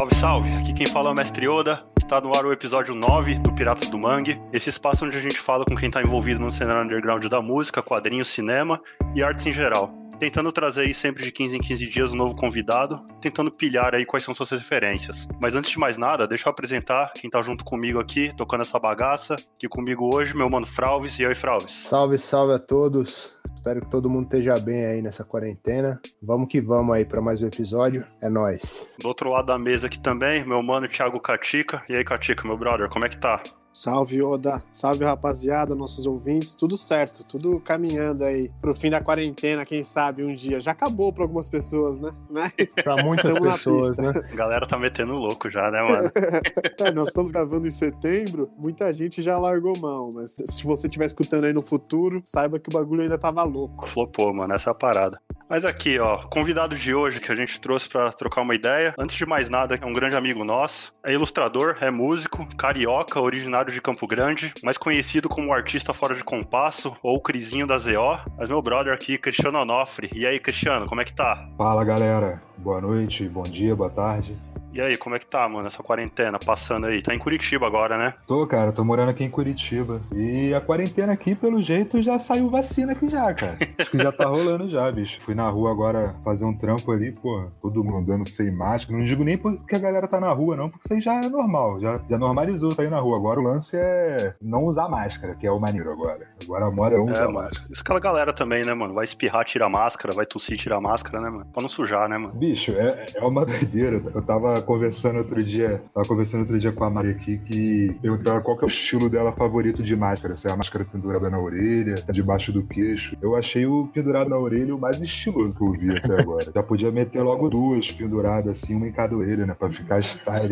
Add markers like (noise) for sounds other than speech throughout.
Salve, salve! Aqui quem fala é o Mestre Oda. Está no ar o episódio 9 do Piratas do Mangue, esse espaço onde a gente fala com quem está envolvido no cenário underground da música, quadrinhos, cinema e artes em geral. Tentando trazer aí sempre de 15 em 15 dias um novo convidado, tentando pilhar aí quais são suas referências. Mas antes de mais nada, deixa eu apresentar quem tá junto comigo aqui, tocando essa bagaça. Aqui comigo hoje, meu mano Fralves. E aí, Fralves? Salve, salve a todos. Espero que todo mundo esteja bem aí nessa quarentena. Vamos que vamos aí para mais um episódio. É nós. Do outro lado da mesa aqui também, meu mano Thiago Catica. E aí, Catica, meu brother, como é que tá? Salve, Oda. Salve, rapaziada, nossos ouvintes. Tudo certo, tudo caminhando aí pro fim da quarentena, quem sabe um dia. Já acabou para algumas pessoas, né? Mas pra muitas pessoas, né? A galera tá metendo louco já, né, mano? (laughs) é, nós estamos gravando em setembro, muita gente já largou mão, mas se você estiver escutando aí no futuro, saiba que o bagulho ainda tava louco. Flopou, mano, essa é a parada. Mas aqui, ó, convidado de hoje que a gente trouxe para trocar uma ideia. Antes de mais nada, é um grande amigo nosso. É ilustrador, é músico, carioca, originário de Campo Grande, mais conhecido como artista fora de compasso ou Crisinho da ZO. Mas meu brother aqui, Cristiano Onofre. E aí, Cristiano, como é que tá? Fala, galera. Boa noite, bom dia, boa tarde. E aí, como é que tá, mano, essa quarentena passando aí? Tá em Curitiba agora, né? Tô, cara, tô morando aqui em Curitiba. E a quarentena aqui, pelo jeito, já saiu vacina aqui já, cara. (laughs) Acho que já tá rolando já, bicho. Fui na rua agora fazer um trampo ali, pô, todo mundo andando sem máscara. Não digo nem porque a galera tá na rua, não, porque isso aí já é normal, já, já normalizou sair na rua. Agora o lance é não usar máscara, que é o maneiro agora. Agora a moda é usar é, máscara. Isso aquela galera também, né, mano? Vai espirrar, tira máscara, vai tossir, tira máscara, né, mano? Pra não sujar, né, mano? Bicho, é, é uma doideira. Eu tava conversando outro dia, tava conversando outro dia com a Maria aqui que perguntaram qual que é o estilo dela favorito de máscara, se é a máscara pendurada na orelha, se é debaixo do queixo. Eu achei o pendurado na orelha o mais estiloso que eu vi até agora. Já podia meter logo duas penduradas assim, uma em cada orelha, né, pra ficar style.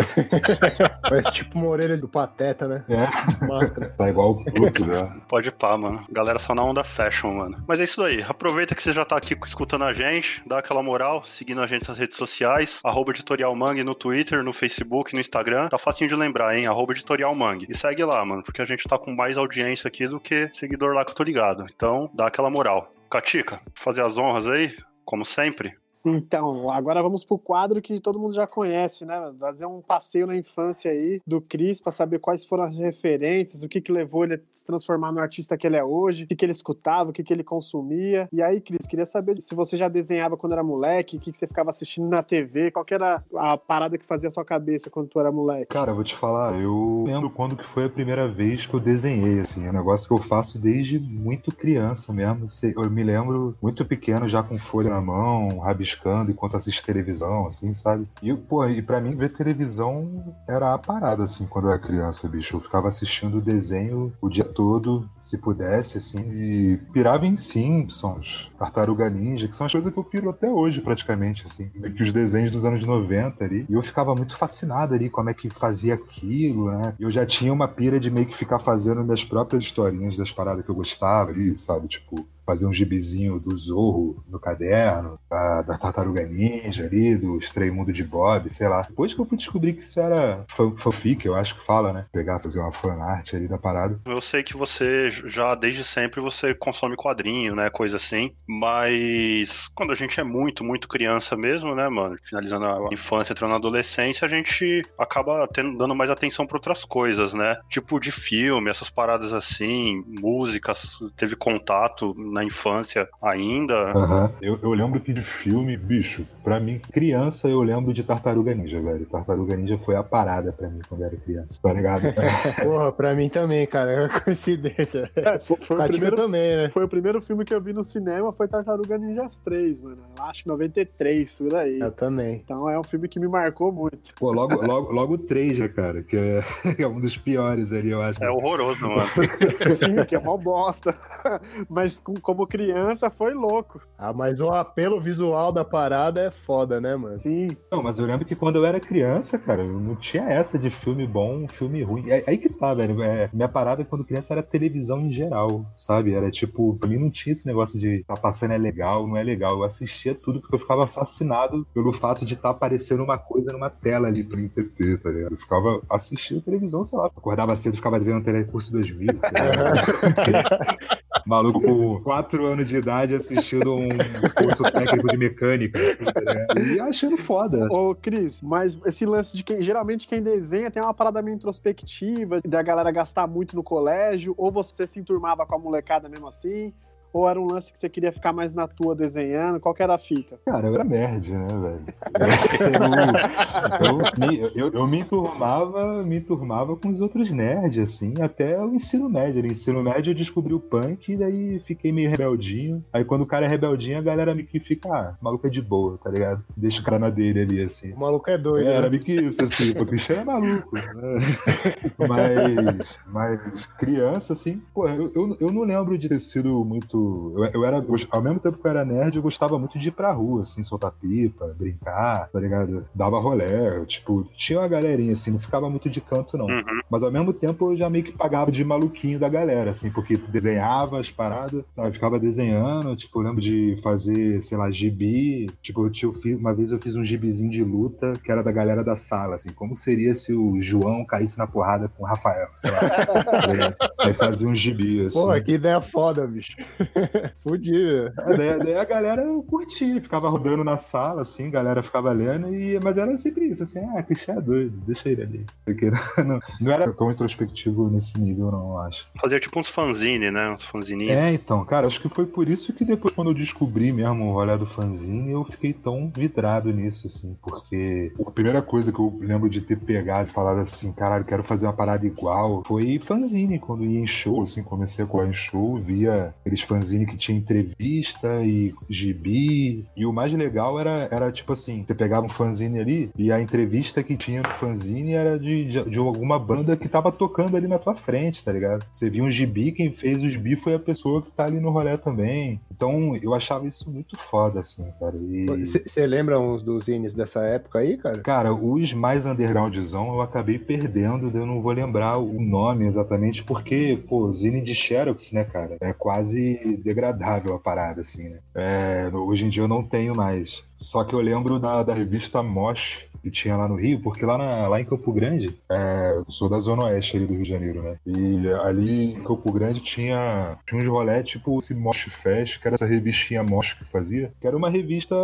(laughs) Parece tipo uma orelha do Pateta, né? É. Máscara. Tá igual o Pluto, né? Pode pá, mano. Galera só na onda fashion, mano. Mas é isso aí. Aproveita que você já tá aqui escutando a gente, dá aquela moral, seguindo a gente nas redes sociais, arroba editorial Mangue no Twitter, no Facebook, no Instagram. Tá facinho de lembrar, hein? Arroba Editorial Mangue. E segue lá, mano, porque a gente tá com mais audiência aqui do que seguidor lá que eu tô ligado. Então, dá aquela moral. Catica, fazer as honras aí, como sempre. Então, agora vamos pro quadro que todo mundo já conhece, né? Fazer um passeio na infância aí do Cris para saber quais foram as referências, o que que levou ele a se transformar no artista que ele é hoje, o que que ele escutava, o que que ele consumia. E aí, Cris, queria saber se você já desenhava quando era moleque, o que que você ficava assistindo na TV, qual que era a parada que fazia a sua cabeça quando tu era moleque? Cara, eu vou te falar, eu lembro quando que foi a primeira vez que eu desenhei, assim, é um negócio que eu faço desde muito criança mesmo. Eu me lembro muito pequeno, já com folha na mão, rabiscando piscando enquanto assiste televisão, assim, sabe? E, pô, e pra mim ver televisão era a parada, assim, quando eu era criança, bicho. Eu ficava assistindo desenho o dia todo, se pudesse, assim, e pirava em Simpsons, Tartaruga Ninja, que são as coisas que eu piro até hoje, praticamente, assim. Meio que os desenhos dos anos 90 ali. E eu ficava muito fascinado ali como é que fazia aquilo, né? Eu já tinha uma pira de meio que ficar fazendo minhas próprias historinhas das paradas que eu gostava ali, sabe? Tipo, fazer um gibizinho do Zorro no caderno, da, da Tartaruga Ninja ali, do Estreio Mundo de Bob, sei lá. Depois que eu fui descobrir que isso era fanfic, eu acho que fala, né? Pegar, fazer uma fanart ali da parada. Eu sei que você já, desde sempre, você consome quadrinho, né? Coisa assim. Mas quando a gente é muito, muito criança mesmo, né, mano? Finalizando a infância, entrando na adolescência, a gente acaba tendo, dando mais atenção para outras coisas, né? Tipo de filme, essas paradas assim, músicas, teve contato na infância ainda. Uhum. Eu, eu lembro que de filme, bicho, pra mim, criança, eu lembro de Tartaruga Ninja, velho. Tartaruga Ninja foi a parada pra mim quando eu era criança, tá ligado? (laughs) Porra, pra mim também, cara. É uma coincidência. É, foi, foi o primeiro, também, né? Foi o primeiro filme que eu vi no cinema, foi Tartaruga Ninjas 3, mano. Eu acho 93, por aí. Eu também. Então é um filme que me marcou muito. Pô, logo, logo, logo o 3, né, cara? Que é, (laughs) é um dos piores ali, eu acho. É horroroso, mano. (laughs) Sim, que é uma bosta. Mas com como criança, foi louco. Ah, mas o apelo visual da parada é foda, né, mano? Sim. Não, mas eu lembro que quando eu era criança, cara, eu não tinha essa de filme bom, filme ruim. É aí que tá, velho. É, minha parada quando criança era televisão em geral, sabe? Era tipo, pra mim não tinha esse negócio de tá passando é legal, não é legal. Eu assistia tudo porque eu ficava fascinado pelo fato de estar tá aparecendo uma coisa numa tela ali pra MTT, tá ligado? Eu ficava assistindo televisão, sei lá. Acordava cedo, ficava vendo Telecurso 2000. (laughs) (laughs) (laughs) Maluco com (laughs) 4 anos de idade assistindo um curso técnico de mecânica. Tá e achando foda. Ô, Cris, mas esse lance de quem. Geralmente quem desenha tem uma parada meio introspectiva, da galera gastar muito no colégio, ou você se enturmava com a molecada mesmo assim? Ou era um lance que você queria ficar mais na tua desenhando? Qual que era a fita? Cara, eu era nerd, né, velho? Eu, eu, eu, eu, me enturmava, me enturmava com os outros nerds, assim, até o ensino médio. No ensino médio eu descobri o punk e daí fiquei meio rebeldinho. Aí quando o cara é rebeldinho, a galera me que fica, ah, o maluco é de boa, tá ligado? Deixa o cara na dele ali, assim. O maluco é doido. É, né? era meio que isso, assim, porque o Cristiano é maluco. Né? Mas, mas criança, assim, pô, eu, eu, eu não lembro de ter sido muito muito. Eu, eu, era. Ao mesmo tempo que eu era nerd, eu gostava muito de ir pra rua, assim, soltar pipa, brincar, tá ligado? Dava rolé. Tipo, tinha uma galerinha, assim, não ficava muito de canto, não. Uhum. Mas ao mesmo tempo eu já meio que pagava de maluquinho da galera, assim, porque desenhava as paradas, sabe? Ficava desenhando, tipo, eu lembro de fazer, sei lá, gibi. Tipo, eu tinha, uma vez eu fiz um gibizinho de luta que era da galera da sala, assim, como seria se o João caísse na porrada com o Rafael, sei lá. tá (laughs) Aí fazia um gibi, assim. Pô, que ideia foda, bicho. (laughs) Podia. É, daí, daí, a galera curtia, ficava rodando na sala, assim, a galera ficava lendo, e, mas era sempre isso, assim, ah, Cristian é doido, deixa ele ali. (laughs) Não, não era tão introspectivo nesse nível, não, eu acho. Fazia tipo uns fanzine, né? Uns fanzininhos. É, então, cara, acho que foi por isso que depois, quando eu descobri mesmo o rolê do fanzine, eu fiquei tão vidrado nisso, assim, porque a primeira coisa que eu lembro de ter pegado e falado assim, caralho, quero fazer uma parada igual, foi fanzine, quando ia em show, assim, comecei a colar em show, via aqueles fanzines fanzine que tinha entrevista e gibi. E o mais legal era, era tipo assim: você pegava um fanzine ali e a entrevista que tinha no fanzine era de, de, de alguma banda que tava tocando ali na tua frente, tá ligado? Você viu um gibi, quem fez o gibi foi a pessoa que tá ali no rolê também. Então eu achava isso muito foda, assim, cara. Você e... lembra uns dos zines dessa época aí, cara? Cara, os mais undergroundzão eu acabei perdendo, eu não vou lembrar o nome exatamente, porque, pô, zine de Xerox, né, cara? É quase degradável a parada, assim, né? É, hoje em dia eu não tenho mais. Só que eu lembro da, da revista Mosh, que tinha lá no Rio, porque lá, na, lá em Campo Grande, é, eu sou da Zona Oeste ali do Rio de Janeiro, né? E ali em Campo Grande tinha, tinha uns rolé tipo esse Mosh Fest, que era essa revistinha Mosh que fazia, que era uma revista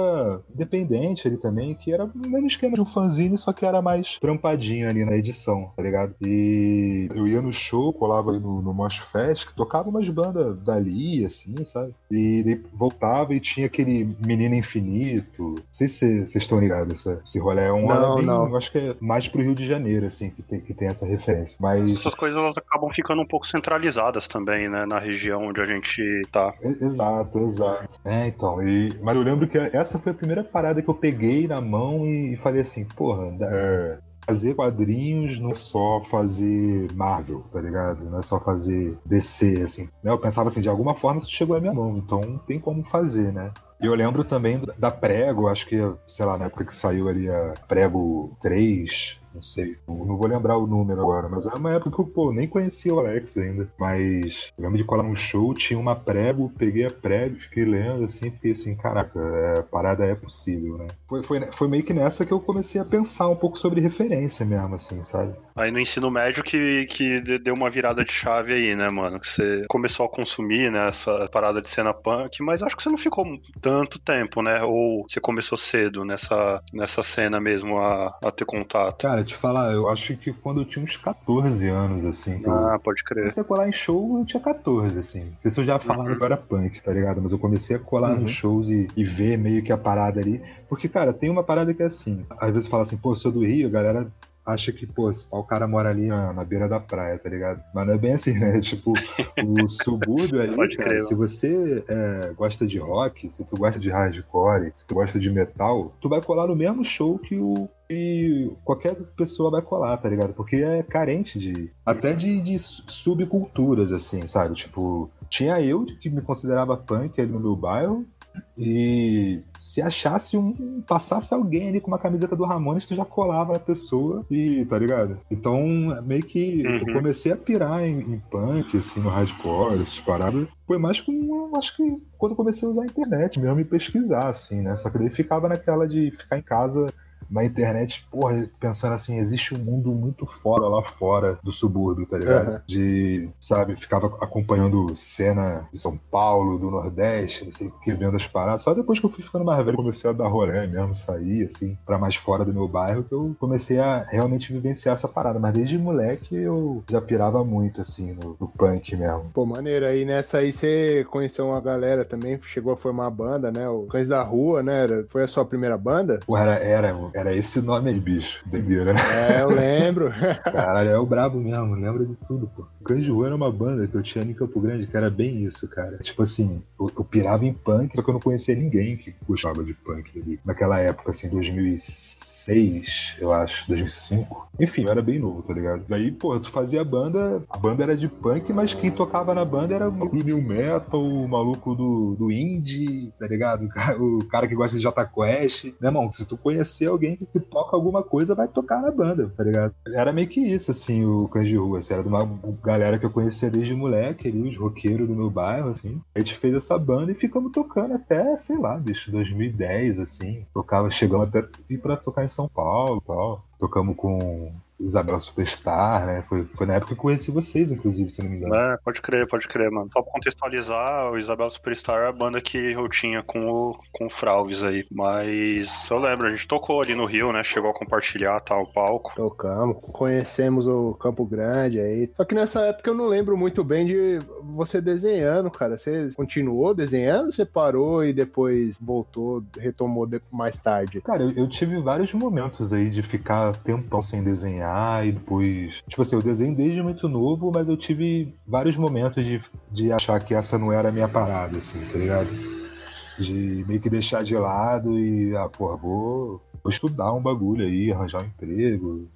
independente ali também, que era o mesmo esquema de um fanzine, só que era mais trampadinho ali na edição, tá ligado? E eu ia no show, colava ali no, no Mosh Fest, que tocava umas bandas dali, assim, sabe? E voltava e tinha aquele Menino Infinito, não sei se vocês estão ligados, esse rolê é um não, bem, não. acho que é mais pro Rio de Janeiro, assim, que tem, que tem essa referência. Mas. Essas coisas elas acabam ficando um pouco centralizadas também, né? Na região onde a gente tá. Exato, exato. É, então. E... Mas eu lembro que essa foi a primeira parada que eu peguei na mão e falei assim, porra, é, fazer quadrinhos não é só fazer Marvel, tá ligado? Não é só fazer DC, assim. Né? Eu pensava assim, de alguma forma isso chegou à minha mão, então tem como fazer, né? E eu lembro também da Prego, acho que, sei lá, na época que saiu ali a Prego 3, não sei, não vou lembrar o número agora, mas era uma época que eu, pô, nem conhecia o Alex ainda. Mas eu lembro de colar num show, tinha uma prego, peguei a prego, fiquei lendo assim, fiquei assim, caraca, é, a parada é possível, né? Foi, foi, foi meio que nessa que eu comecei a pensar um pouco sobre referência mesmo, assim, sabe? Aí no ensino médio que, que deu uma virada de chave aí, né, mano? Que você começou a consumir, né, essa parada de cena punk, mas acho que você não ficou tanto tempo, né? Ou você começou cedo nessa, nessa cena mesmo a, a ter contato? Cara, te falar, eu acho que quando eu tinha uns 14 anos, assim. Ah, pode crer. Comecei a colar em show, eu tinha 14, assim. Não sei se eu já falava uhum. que eu era punk, tá ligado? Mas eu comecei a colar uhum. nos shows e, e ver meio que a parada ali. Porque, cara, tem uma parada que é assim. Às vezes fala assim, pô, eu sou do Rio, a galera acha que, pô, o cara mora ali na, na, beira da praia, tá ligado? Mas não é bem assim, (laughs) né? Tipo, o subúrbio ali, Pode cara, crer, se você é, gosta de rock, se tu gosta de hardcore, se tu gosta de metal, tu vai colar no mesmo show que o que qualquer pessoa vai colar, tá ligado? Porque é carente de. Até de, de subculturas, assim, sabe? Tipo, tinha eu que me considerava punk ali no meu bairro, e se achasse um. passasse alguém ali com uma camiseta do Ramones, tu já colava na pessoa e, tá ligado? Então, meio que uhum. eu comecei a pirar em, em, punk, assim, no hardcore, essas paradas. Foi mais com. Acho que quando eu comecei a usar a internet mesmo e pesquisar, assim, né? Só que daí ficava naquela de ficar em casa na internet, porra, pensando assim, existe um mundo muito fora lá fora do subúrbio, tá ligado? Uhum. De, sabe, ficava acompanhando cena de São Paulo, do Nordeste, não sei o que, vendo as paradas. Só depois que eu fui ficando mais velho, comecei a dar rolê mesmo, sair, assim, pra mais fora do meu bairro, que eu comecei a realmente vivenciar essa parada. Mas desde moleque eu já pirava muito, assim, no, no punk mesmo. Pô, maneiro. Aí nessa aí você conheceu uma galera também, chegou a formar uma banda, né? O Cães da Rua, né? Foi a sua primeira banda? Pô, era, era, era esse nome aí, bicho. Doideira, né? É, eu lembro. (laughs) Caralho, é o brabo mesmo, lembra de tudo, pô. De Rua era uma banda que eu tinha em Campo Grande, que era bem isso, cara. Tipo assim, eu, eu pirava em punk, só que eu não conhecia ninguém que gostava de punk ali. Naquela época, assim, 2006. 2006, eu acho, 2005. Enfim, eu era bem novo, tá ligado? Daí, pô, tu fazia banda, a banda era de punk, mas quem tocava na banda era o maluco do new metal, o maluco do, do indie, tá ligado? O cara que gosta de Jota Quest. Né, irmão? Se tu conhecer alguém que toca alguma coisa, vai tocar na banda, tá ligado? Era meio que isso, assim, o Cães de Rua. Assim, era de uma galera que eu conhecia desde moleque ali, os roqueiros do meu bairro, assim. A gente fez essa banda e ficamos tocando até, sei lá, bicho, 2010, assim. Tocava, chegamos até ir pra tocar em São Paulo e tal. Tocamos com Isabela Superstar, né? Foi, foi na época que eu conheci vocês, inclusive, se não me engano. É, pode crer, pode crer, mano. Só pra contextualizar, o Isabela Superstar é a banda que eu tinha com o, com o Fralves aí. Mas eu lembro, a gente tocou ali no Rio, né? Chegou a compartilhar tal o palco. Tocamos, conhecemos o Campo Grande aí. Só que nessa época eu não lembro muito bem de você desenhando, cara. Você continuou desenhando, você parou e depois voltou, retomou mais tarde? Cara, eu, eu tive vários momentos aí de ficar tempão sem desenhar desenhar e depois. Tipo assim, eu desenho desde muito novo, mas eu tive vários momentos de, de achar que essa não era a minha parada, assim, tá ligado? De meio que deixar de lado e, ah, porra, vou, vou estudar um bagulho aí, arranjar um emprego.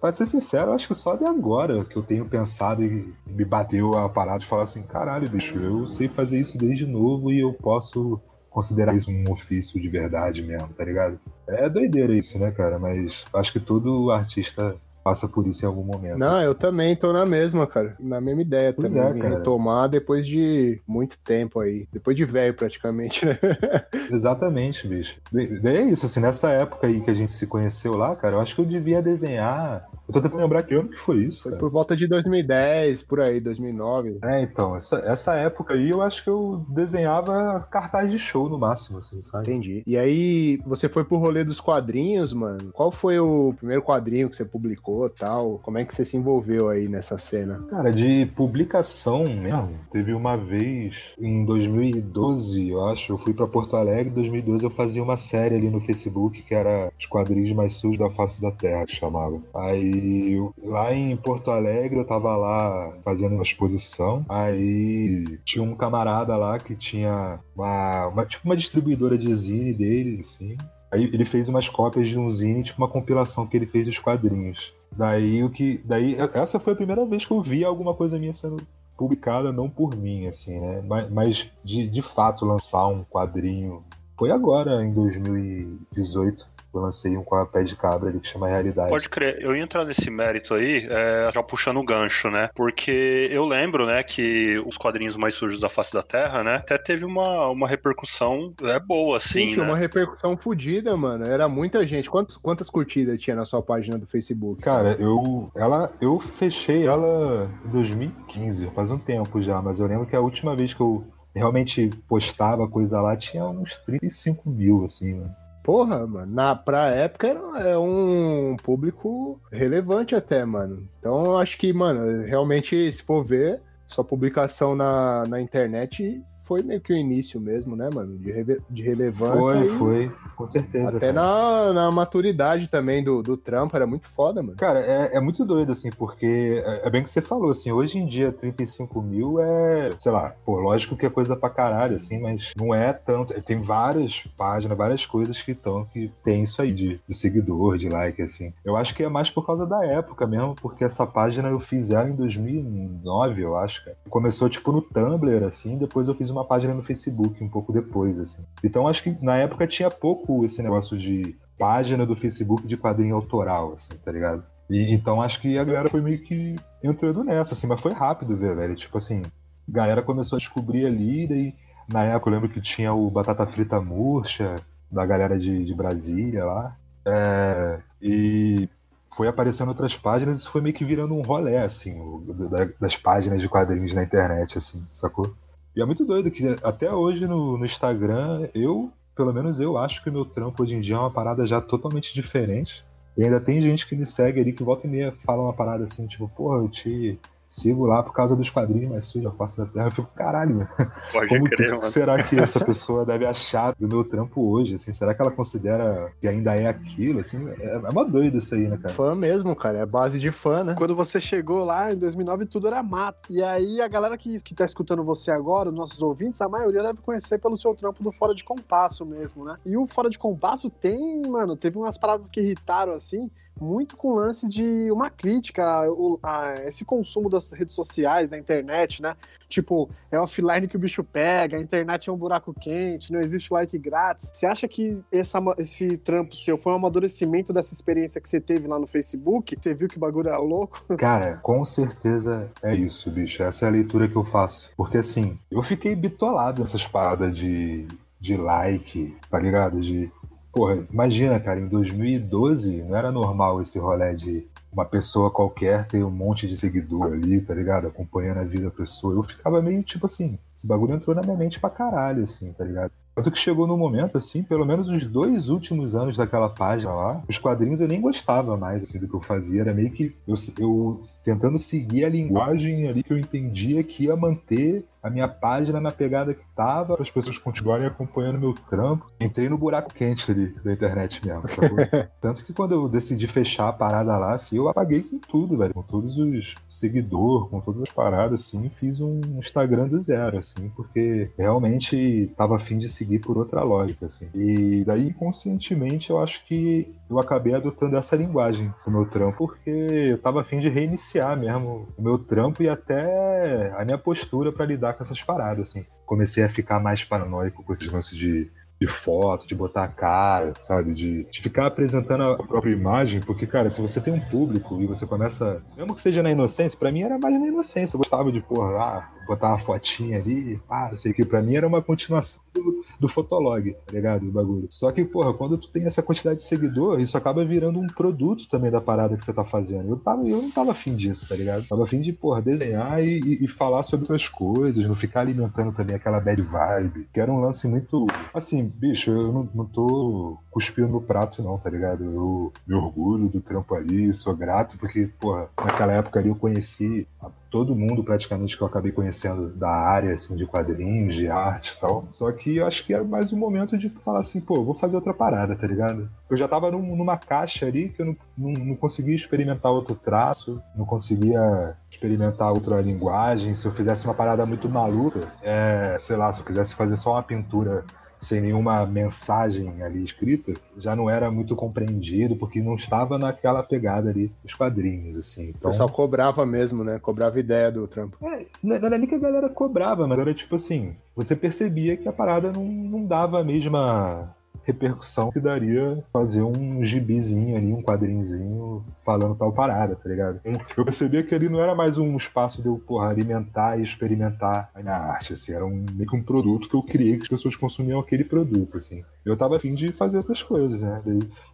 Pra ser sincero, acho que só de agora que eu tenho pensado e me bateu a parada de falar assim: caralho, bicho, eu sei fazer isso desde novo e eu posso considerar isso um ofício de verdade mesmo, tá ligado? É doideira isso, né, cara? Mas acho que todo artista passa por isso em algum momento. Não, assim. eu também tô na mesma, cara. Na mesma ideia pois também. É, cara. Retomar depois de muito tempo aí. Depois de velho, praticamente, né? (laughs) Exatamente, bicho. É isso, assim, nessa época aí que a gente se conheceu lá, cara, eu acho que eu devia desenhar. Eu tô tentando lembrar que ano que foi isso. Foi por volta de 2010, por aí, 2009. É, então, essa, essa época aí eu acho que eu desenhava cartaz de show no máximo, assim, sabe? Entendi. E aí, você foi pro rolê dos quadrinhos, mano. Qual foi o primeiro quadrinho que você publicou? Tal? Como é que você se envolveu aí nessa cena? Cara, de publicação mesmo, teve uma vez em 2012, eu acho, eu fui para Porto Alegre, em 2012 eu fazia uma série ali no Facebook que era Os Quadrinhos Mais Sujos da Face da Terra, que chamava. Aí lá em Porto Alegre eu tava lá fazendo uma exposição, aí tinha um camarada lá que tinha uma, uma tipo uma distribuidora de zine deles, assim. Aí ele fez umas cópias de um zine, tipo uma compilação que ele fez dos quadrinhos. Daí o que. Daí, essa foi a primeira vez que eu vi alguma coisa minha sendo publicada, não por mim, assim, né? Mas, mas de, de fato lançar um quadrinho. Foi agora, em 2018 eu lancei um com a pé de cabra ali que chama Realidade. Pode crer, eu ia entrar nesse mérito aí, é, já puxando o gancho, né? Porque eu lembro, né, que os quadrinhos mais sujos da face da Terra, né, até teve uma, uma repercussão é, boa, assim, Sim, né? uma repercussão fodida, mano. Era muita gente. Quantos, quantas curtidas tinha na sua página do Facebook? Cara, eu, ela, eu fechei ela em 2015, faz um tempo já, mas eu lembro que a última vez que eu realmente postava coisa lá tinha uns 35 mil, assim, mano. Porra, mano, na, pra época era, é um público relevante até, mano. Então eu acho que, mano, realmente, se for ver, sua publicação na, na internet foi meio que o início mesmo, né, mano? De, rele de relevância. Foi, foi, com certeza. Até na, na maturidade também do, do trampo, era muito foda, mano. Cara, é, é muito doido, assim, porque é, é bem que você falou, assim, hoje em dia 35 mil é, sei lá, pô, lógico que é coisa pra caralho, assim, mas não é tanto. Tem várias páginas, várias coisas que estão, que tem isso aí de, de seguidor, de like, assim. Eu acho que é mais por causa da época mesmo, porque essa página eu fiz ela em 2009, eu acho, cara. Começou, tipo, no Tumblr, assim, depois eu fiz uma página no Facebook um pouco depois, assim. Então acho que na época tinha pouco esse negócio de página do Facebook de quadrinho autoral, assim, tá ligado? E, então acho que a galera foi meio que entrando nessa, assim, mas foi rápido, velho. Tipo assim, a galera começou a descobrir ali, daí na época eu lembro que tinha o Batata Frita Murcha, da galera de, de Brasília lá. É, e foi aparecendo outras páginas e foi meio que virando um rolé, assim, o, da, das páginas de quadrinhos na internet, assim, sacou? E é muito doido que até hoje no, no Instagram, eu, pelo menos eu acho que o meu trampo hoje em dia é uma parada já totalmente diferente. E ainda tem gente que me segue ali que volta e meia fala uma parada assim, tipo, porra, eu te sigo lá por causa dos quadrinhos mais sujos da face da terra. Eu fico, caralho, Pode como crer, que mano. será que essa (laughs) pessoa deve achar do meu trampo hoje? Assim, será que ela considera que ainda é aquilo? Assim, é, é uma doida isso aí, né, cara? Fã mesmo, cara. É base de fã, né? Quando você chegou lá em 2009, tudo era mato. E aí a galera que, que tá escutando você agora, os nossos ouvintes, a maioria deve conhecer pelo seu trampo do Fora de Compasso mesmo, né? E o Fora de Compasso tem, mano, teve umas paradas que irritaram assim. Muito com o lance de uma crítica o- a esse consumo das redes sociais, da internet, né? Tipo, é offline que o bicho pega, a internet é um buraco quente, não existe like grátis. Você acha que essa, esse trampo seu foi um amadurecimento dessa experiência que você teve lá no Facebook? Você viu que bagulho era louco? (laughs) Cara, com certeza é isso, bicho. Essa é a leitura que eu faço. Porque assim, eu fiquei bitolado nessas paradas de, de like, tá ligado? De. Porra, imagina, cara, em 2012 não era normal esse rolê de uma pessoa qualquer ter um monte de seguidor ali, tá ligado? Acompanhando a vida da pessoa. Eu ficava meio tipo assim, esse bagulho entrou na minha mente pra caralho, assim, tá ligado? Tanto que chegou no momento, assim, pelo menos os dois últimos anos daquela página lá, os quadrinhos eu nem gostava mais, assim, do que eu fazia. Era meio que eu, eu tentando seguir a linguagem ali que eu entendia que ia manter a minha página na pegada que tava, para as pessoas continuarem acompanhando meu trampo. Entrei no buraco quente ali da internet mesmo, sacou? (laughs) Tanto que quando eu decidi fechar a parada lá, assim, eu apaguei com tudo, velho. Com todos os seguidores, com todas as paradas, assim, fiz um Instagram do zero, assim, porque realmente tava afim de seguir por outra lógica, assim. E daí, conscientemente, eu acho que eu acabei adotando essa linguagem pro meu trampo, porque eu tava afim de reiniciar mesmo o meu trampo e até a minha postura para lidar com essas paradas, assim. Comecei a ficar mais paranoico com esses lances de de foto, de botar a cara, sabe? De, de ficar apresentando a própria imagem, porque, cara, se você tem um público e você começa, mesmo que seja na inocência, pra mim era mais na inocência. Eu gostava de, porra, ah, botar uma fotinha ali, pá, não sei o que. Pra mim era uma continuação do, do Fotolog, tá ligado? O bagulho. Só que, porra, quando tu tem essa quantidade de seguidor, isso acaba virando um produto também da parada que você tá fazendo. Eu, tava, eu não tava afim disso, tá ligado? Tava afim de, porra, desenhar e, e, e falar sobre outras coisas, não ficar alimentando também aquela bad vibe, que era um lance muito. Assim, bicho, eu não, não tô cuspindo no prato, não, tá ligado? Eu me orgulho do trampo ali, sou grato, porque, porra, naquela época ali eu conheci todo mundo praticamente que eu acabei conhecendo da área, assim, de quadrinhos, de arte e tal. Só que eu acho que era mais um momento de falar assim, pô, vou fazer outra parada, tá ligado? Eu já tava num, numa caixa ali que eu não, não, não conseguia experimentar outro traço, não conseguia experimentar outra linguagem. Se eu fizesse uma parada muito maluca, é, sei lá, se eu quisesse fazer só uma pintura sem nenhuma mensagem ali escrita, já não era muito compreendido, porque não estava naquela pegada ali dos quadrinhos, assim. O Então, pessoal cobrava mesmo, né? Cobrava ideia do trampo. é, não era nem que a galera cobrava, mas era tipo assim, você percebia que a parada não, não dava a mesma repercussão que daria fazer um gibizinho ali, um quadrinzinho falando tal parada, tá ligado? Eu percebia que ali não era mais um espaço de eu, porra, alimentar e experimentar a minha arte, assim, era um, meio que um produto que eu criei que as pessoas consumiam aquele produto, assim. Eu tava afim de fazer outras coisas, né?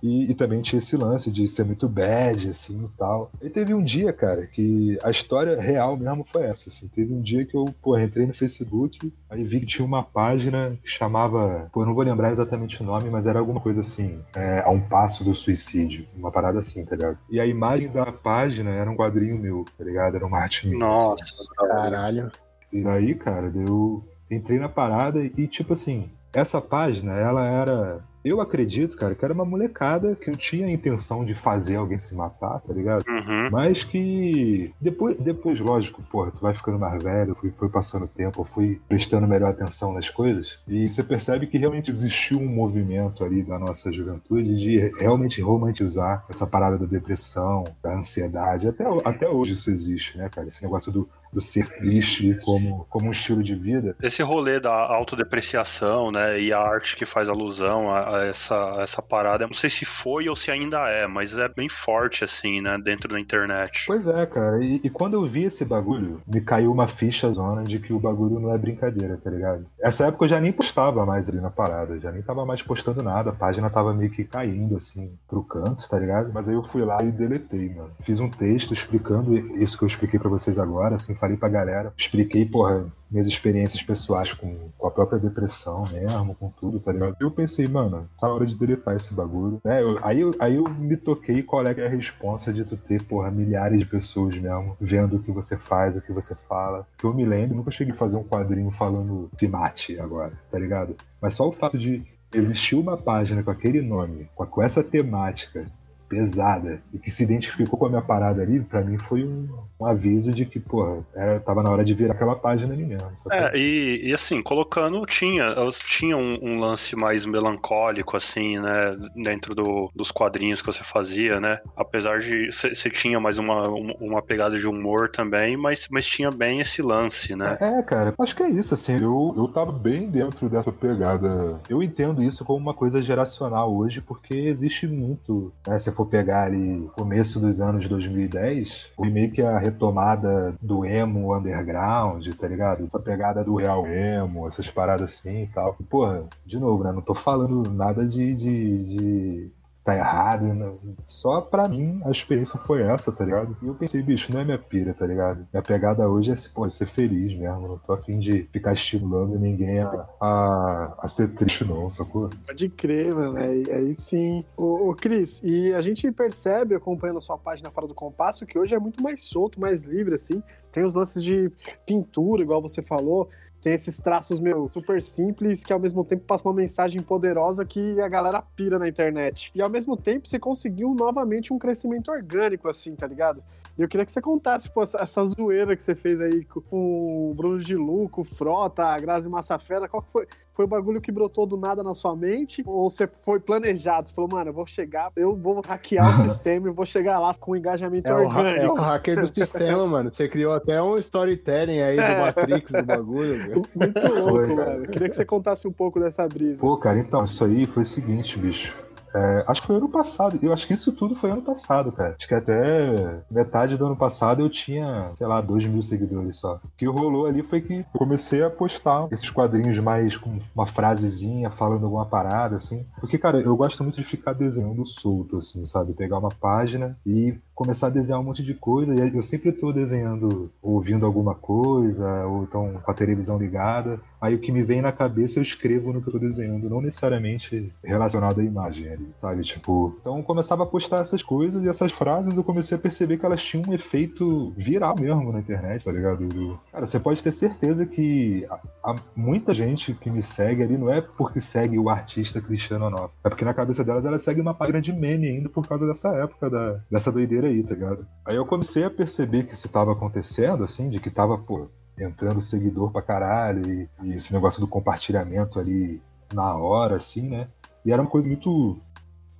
E, e também tinha esse lance de ser muito bad, assim, e tal. E teve um dia, cara, que a história real mesmo foi essa, assim. Teve um dia que eu, pô, entrei no Facebook, aí vi que tinha uma página que chamava, pô, eu não vou lembrar exatamente o nome, mas era alguma coisa assim, é, a um passo do suicídio, uma parada assim, tá ligado? E a imagem da página era um quadrinho meu, tá ligado? Era uma arte minha. Nossa, Caralho. E daí, cara, eu entrei na parada e, tipo assim, essa página, ela era. Eu acredito, cara, que era uma molecada que não tinha a intenção de fazer alguém se matar, tá ligado? Uhum. Mas que depois, depois lógico, porra, tu vai ficando mais velho, foi, foi passando o tempo, eu fui prestando melhor atenção nas coisas, e você percebe que realmente existiu um movimento ali da nossa juventude de realmente romantizar essa parada da depressão, da ansiedade. Até, até hoje isso existe, né, cara? Esse negócio do do ser triste como, como um estilo de vida. Esse rolê da autodepreciação, né, e a arte que faz alusão a, a essa, a essa parada, eu não sei se foi ou se ainda é, mas é bem forte, assim, né, dentro da internet. Pois é, cara, e, e quando eu vi esse bagulho, me caiu uma ficha zona de que o bagulho não é brincadeira, tá ligado? Essa época eu já nem postava mais ali na parada, já nem tava mais postando nada, a página tava meio que caindo, assim, pro canto, tá ligado? Mas aí eu fui lá e deletei, mano. Fiz um texto explicando isso que eu expliquei para vocês agora, assim, falei pra galera, expliquei, porra, minhas experiências pessoais com, com a própria depressão mesmo, com tudo, tá ligado? Eu pensei, mano, tá hora de deletar esse bagulho, né? Eu, aí, eu, aí eu me toquei qual é, é a responsa de tu ter, porra, milhares de pessoas mesmo vendo o que você faz, o que você fala. Que eu me lembro, nunca cheguei a fazer um quadrinho falando se mate agora, tá ligado? Mas só o fato de existir uma página com aquele nome, com essa temática, pesada e que se identificou com a minha parada ali, para mim foi um, um, aviso de que, porra, era, tava na hora de virar aquela página ali mesmo. É, e, e, assim, colocando, tinha, tinha um, um, lance mais melancólico, assim, né, dentro do, dos quadrinhos que você fazia, né, apesar de você tinha mais uma, uma pegada de humor também, mas, mas tinha bem esse lance, né. É, cara, acho que é isso, assim, eu, eu tava bem dentro dessa pegada. Eu entendo isso como uma coisa geracional hoje, porque existe muito, né, você for pegar ali começo dos anos 2010, foi meio que a retomada do emo underground, tá ligado? Essa pegada do real emo, essas paradas assim e tal. Porra, de novo, né? Não tô falando nada de, de, de tá errado. Não. Só pra mim a experiência foi essa, tá ligado? E eu pensei, bicho, não é minha pira, tá ligado? Minha pegada hoje é pô, ser feliz mesmo. Não tô afim de ficar estimulando ninguém a, a, a ser triste, não, sacou? Pode crer, mano. Aí, aí sim. Ô, ô, Cris, e a gente percebe, acompanhando a sua página fora do compasso, que hoje é muito mais solto, mais livre, assim. Tem os lances de pintura, igual você falou tem esses traços, meu, super simples, que ao mesmo tempo passa uma mensagem poderosa que a galera pira na internet. E ao mesmo tempo você conseguiu novamente um crescimento orgânico, assim, tá ligado? E eu queria que você contasse, pô, essa zoeira que você fez aí com o Bruno de Luco, Frota, a Grazi Massafera, qual que foi? Foi o bagulho que brotou do nada na sua mente? Ou você foi planejado? Você falou, mano, eu vou chegar, eu vou hackear o (laughs) sistema e vou chegar lá com engajamento é orgânico. O, é o hacker do sistema, mano. Você criou até um storytelling aí do é. Matrix, do bagulho. (laughs) Muito louco, foi, mano. Queria que você contasse um pouco dessa brisa. Pô, cara, então, isso aí foi o seguinte, bicho. É, acho que foi ano passado. Eu acho que isso tudo foi ano passado, cara. Acho que até metade do ano passado eu tinha, sei lá, 2 mil seguidores só. O que rolou ali foi que eu comecei a postar esses quadrinhos mais com uma frasezinha, falando alguma parada, assim. Porque, cara, eu gosto muito de ficar desenhando solto, assim, sabe? Pegar uma página e começar a desenhar um monte de coisa. E eu sempre estou desenhando, ouvindo alguma coisa, ou então com a televisão ligada. Aí o que me vem na cabeça eu escrevo no que eu tô desenhando, não necessariamente relacionado à imagem ali, sabe? Tipo, então eu começava a postar essas coisas e essas frases eu comecei a perceber que elas tinham um efeito viral mesmo na internet, tá ligado? Cara, você pode ter certeza que há muita gente que me segue ali não é porque segue o artista Cristiano Onofre, é porque na cabeça delas ela segue uma página de meme ainda por causa dessa época, da, dessa doideira aí, tá ligado? Aí eu comecei a perceber que isso tava acontecendo, assim, de que tava, pô, entrando seguidor pra caralho e, e, esse negócio do compartilhamento ali na hora, assim, né? E era uma coisa muito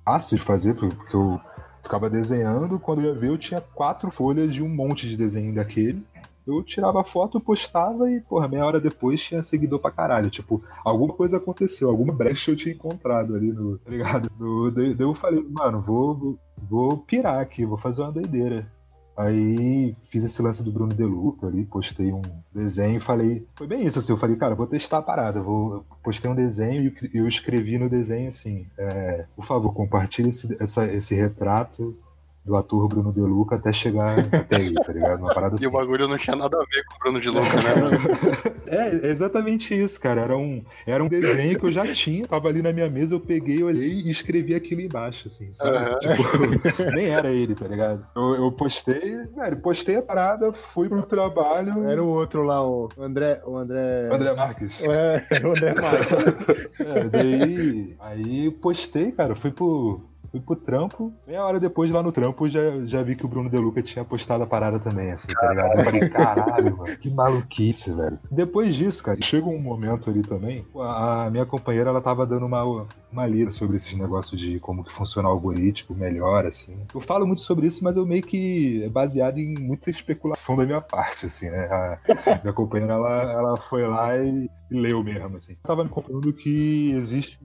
fácil de fazer, porque eu ficava desenhando, quando eu ia ver eu tinha quatro folhas de um monte de desenho daquele. Eu tirava foto, postava e, porra, meia hora depois tinha seguidor pra caralho. Tipo, alguma coisa aconteceu, alguma brecha eu tinha encontrado ali no. Tá ligado? No, daí eu falei, mano, vou, vou pirar aqui, vou fazer uma doideira. Aí fiz esse lance do Bruno Deluca ali, postei um desenho e falei. Foi bem isso, assim. Eu falei, cara, vou testar a parada. Vou, postei um desenho e eu escrevi no desenho assim: é, por favor, compartilhe esse, essa, esse retrato do ator Bruno De Luca até chegar até aí, (laughs) tá ligado? Uma parada assim. E o assim. bagulho não tinha nada a ver com o Bruno De Luca, né? (laughs) é, exatamente isso, cara. Era um, era um desenho que eu já tinha, tava ali na minha mesa, eu peguei, olhei e escrevi aquilo embaixo, assim, sabe? Uhum. Tipo, (laughs) nem era ele, tá ligado? Eu, eu postei, velho, postei a parada, fui pro trabalho. Era o outro lá, o André. O André, o André Marques. É, o André Marques. é, daí, aí postei, cara, fui pro Fui pro trampo, meia hora depois lá no trampo já, já vi que o Bruno Deluca tinha postado a parada também, assim, tá ligado? Eu falei, (laughs) caralho, mano, que maluquice, velho. Depois disso, cara, chega um momento ali também, a minha companheira, ela tava dando uma, uma lida sobre esses negócios de como que funciona o algoritmo melhor, assim. Eu falo muito sobre isso, mas eu meio que é baseado em muita especulação da minha parte, assim, né? A minha companheira, ela, ela foi lá e, e leu mesmo, assim. Eu tava me contando que existe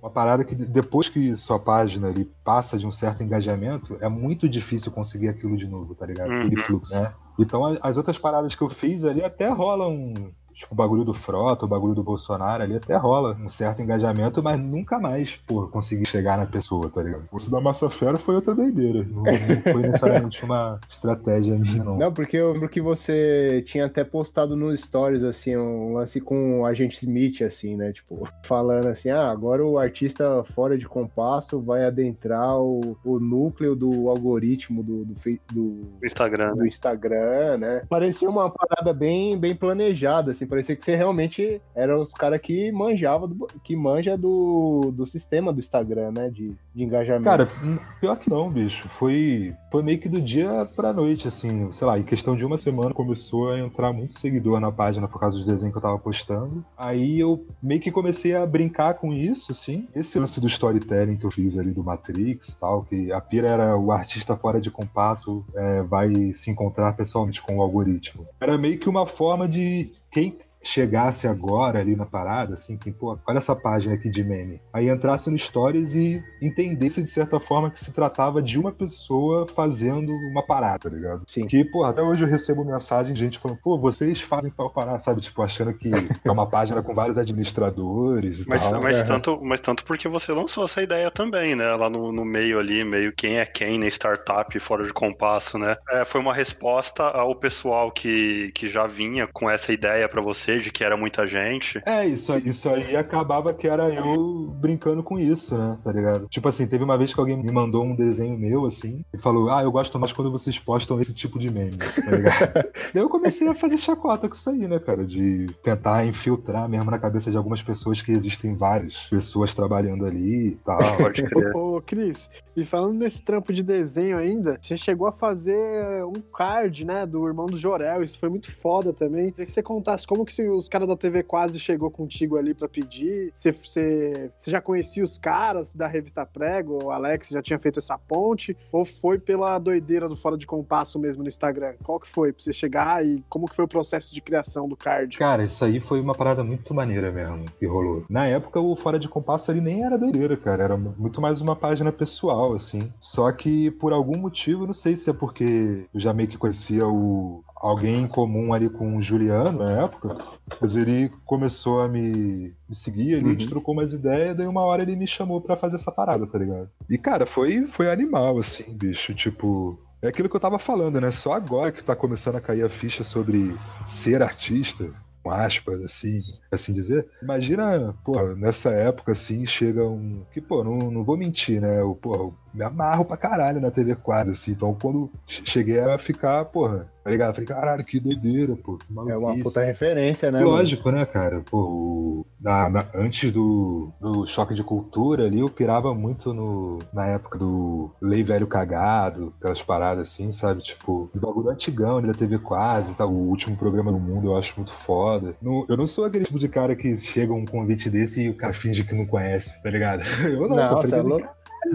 uma parada que depois que sua página ali passa de um certo engajamento, é muito difícil conseguir aquilo de novo, tá ligado? Aquele Uhum. fluxo, né? Então as outras paradas que eu fiz ali até rolam Tipo, o bagulho do Frota, o bagulho do Bolsonaro ali até rola um certo engajamento, mas nunca mais, pô, consegui chegar na pessoa, tá ligado? O da Massa Fera foi outra doideira. Não, não foi necessariamente uma estratégia minha, não. Não, porque eu lembro que você tinha até postado no Stories, assim, um lance com o agente Smith, assim, né? Tipo, falando assim, ah, agora o artista fora de compasso vai adentrar o, o núcleo do algoritmo do, do, do, Instagram. do Instagram, né? Parecia uma parada bem, bem planejada, assim, parecia que você realmente era os caras que manjava, do- que manja do, do sistema do Instagram, né? De, de engajamento. Cara, pior que não, bicho. Foi, foi meio que do dia pra noite, assim. Sei lá, em questão de uma semana começou a entrar muito seguidor na página por causa dos desenhos que eu tava postando. Aí eu meio que comecei a brincar com isso, assim. Esse lance do storytelling que eu fiz ali do Matrix tal, que a pira era o artista fora de compasso é, vai se encontrar pessoalmente com o algoritmo. Era meio que uma forma de quem chegasse agora ali na parada, assim, que, pô, olha essa página aqui de meme. Aí entrasse no Stories e entendesse de certa forma que se tratava de uma pessoa fazendo uma parada, tá ligado? Sim. Que, pô, até hoje eu recebo mensagem de gente falando, pô, vocês fazem tal parada, sabe? Tipo, achando que é uma página com vários administradores e Mas, tal. mas, Aham. tanto, mas tanto porque você lançou essa ideia também, né? Lá no, no meio ali, meio quem é quem na startup fora de compasso, né? É, foi uma resposta ao pessoal que, que já vinha com essa ideia pra você de que era muita gente. É, isso, aí- isso aí acabava que era eu brincando com isso, né? Tá ligado? Tipo assim, teve uma vez que alguém me mandou um desenho meu, assim, e falou: Ah, eu gosto mais quando vocês postam esse tipo de meme, tá ligado? (laughs) Daí eu comecei a fazer chacota com isso aí, né, cara? De tentar infiltrar mesmo na cabeça de algumas pessoas que existem várias pessoas trabalhando ali e tal. (laughs) Pode crer. Ô, Cris, e falando nesse trampo de desenho ainda, você chegou a fazer um card, né, do irmão do Jorel, isso foi muito foda também. Queria que você contasse como que os caras da TV quase chegou contigo ali pra pedir, você já conhecia os caras da revista Prego, o Alex já tinha feito essa ponte, ou foi pela doideira do Fora de Compasso mesmo no Instagram? Qual que foi pra você chegar e como que foi o processo de criação do card? Cara, isso aí foi uma parada muito maneira mesmo que rolou. Na época, o Fora de Compasso ali nem era doideira, cara. Era muito mais uma página pessoal, assim. Só que por algum motivo, não sei se é porque eu já meio que conhecia o. Alguém em comum ali com o Juliano na época, mas ele começou a me, me seguir, a gente Uhum. trocou umas ideias, daí uma hora ele me chamou pra fazer essa parada, tá ligado? E cara, foi, foi animal, assim, bicho, tipo, é aquilo que eu tava falando, né? Só agora que tá começando a cair a ficha sobre ser artista, com aspas, assim, assim dizer. Imagina, porra, nessa época, assim, chega um. Que, pô, não, não vou mentir, né? Eu, porra, me amarro pra caralho na TV quase, assim. Então, quando che- cheguei a ficar, porra, tá ligado? Eu falei, caralho, que doideira, pô. Que É uma puta referência, né? mano? Lógico, né, cara? Pô, na- na- antes do, do choque de cultura ali, eu pirava muito no, na época do Lei Velho Cagado, aquelas paradas assim, sabe? Tipo, o bagulho antigão ali da TV quase tal. O último programa do mundo eu acho muito foda. Não- eu não sou aquele tipo de cara que chega um convite desse e o cara finge que não conhece, tá ligado? (laughs) Eu não, Não, pô, você é falei, louco.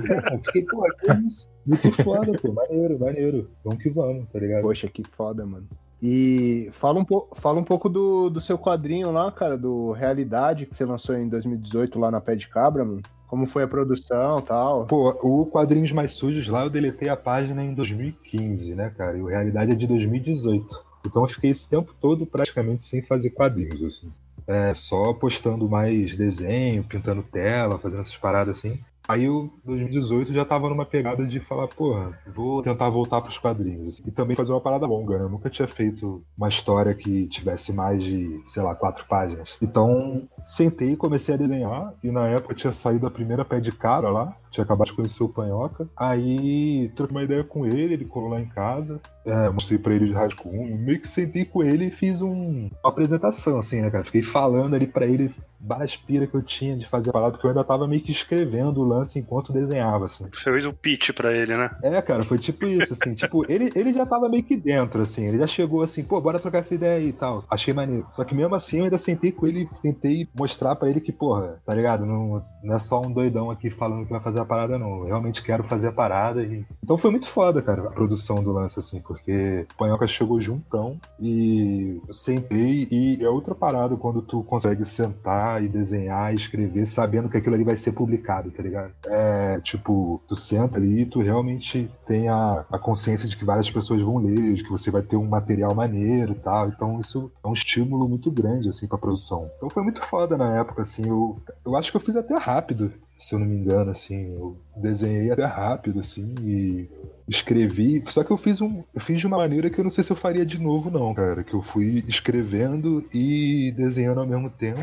"Caralho, eu fiquei, pô, que isso? Muito foda, pô. Maneiro, maneiro. Vamos que vamos, tá ligado? Poxa, que foda, mano. E fala um, po fala um pouco do, do seu quadrinho lá, cara, do Realidade, que você lançou em 2018 lá na Pé de Cabra, mano. Como foi a produção e tal. Pô, o Quadrinhos Mais Sujos lá eu deletei a página em 2015, né, cara? E o Realidade é de 2018. Então eu fiquei esse tempo todo praticamente sem fazer quadrinhos, assim. É, só postando mais desenho, pintando tela, fazendo essas paradas assim. Aí eu, 2018, já tava numa pegada de falar, porra, vou tentar voltar pros quadrinhos. assim. E também fazer uma parada longa, né? Eu nunca tinha feito uma história que tivesse mais de, sei lá, quatro páginas. Então, sentei e comecei a desenhar. E na época tinha saído a primeira pé de cara lá. Tinha acabado de conhecer o Panhoca. Aí troquei uma ideia com ele, ele colou lá em casa. É, mostrei pra ele de Rascunho. Meio que sentei com ele e fiz um- uma apresentação, assim, né, cara? Fiquei falando ali pra ele várias piras que eu tinha de fazer a parada, porque eu ainda tava meio que escrevendo o lance enquanto desenhava, assim. Você fez o pitch pra ele, né? É, cara, foi tipo isso, assim, tipo, ele, ele já tava meio que dentro, assim, ele já chegou assim, pô, bora trocar essa ideia aí e tal. Achei maneiro. Só que mesmo assim eu ainda sentei com ele, tentei mostrar pra ele que, porra, tá ligado? Não, não é só um doidão aqui falando que vai fazer a parada, não. Eu realmente quero fazer a parada. E... Então foi muito foda, cara, a produção do lance, assim, porque o Panhoca chegou juntão e eu sentei e é outra parada quando tu consegue sentar e desenhar e escrever sabendo que aquilo ali vai ser publicado, tá ligado? É, tipo, tu senta ali e tu realmente tem a, a consciência de que várias pessoas vão ler, de que você vai ter um material maneiro e tal. Então isso é um estímulo muito grande, assim, pra produção. Então foi muito foda na época, assim. Eu, eu acho que eu fiz até rápido, se eu não me engano, assim. Eu desenhei até rápido, assim, e escrevi. Só que eu fiz um. Eu fiz de uma maneira que eu não sei se eu faria de novo, não, cara. Que eu fui escrevendo e desenhando ao mesmo tempo.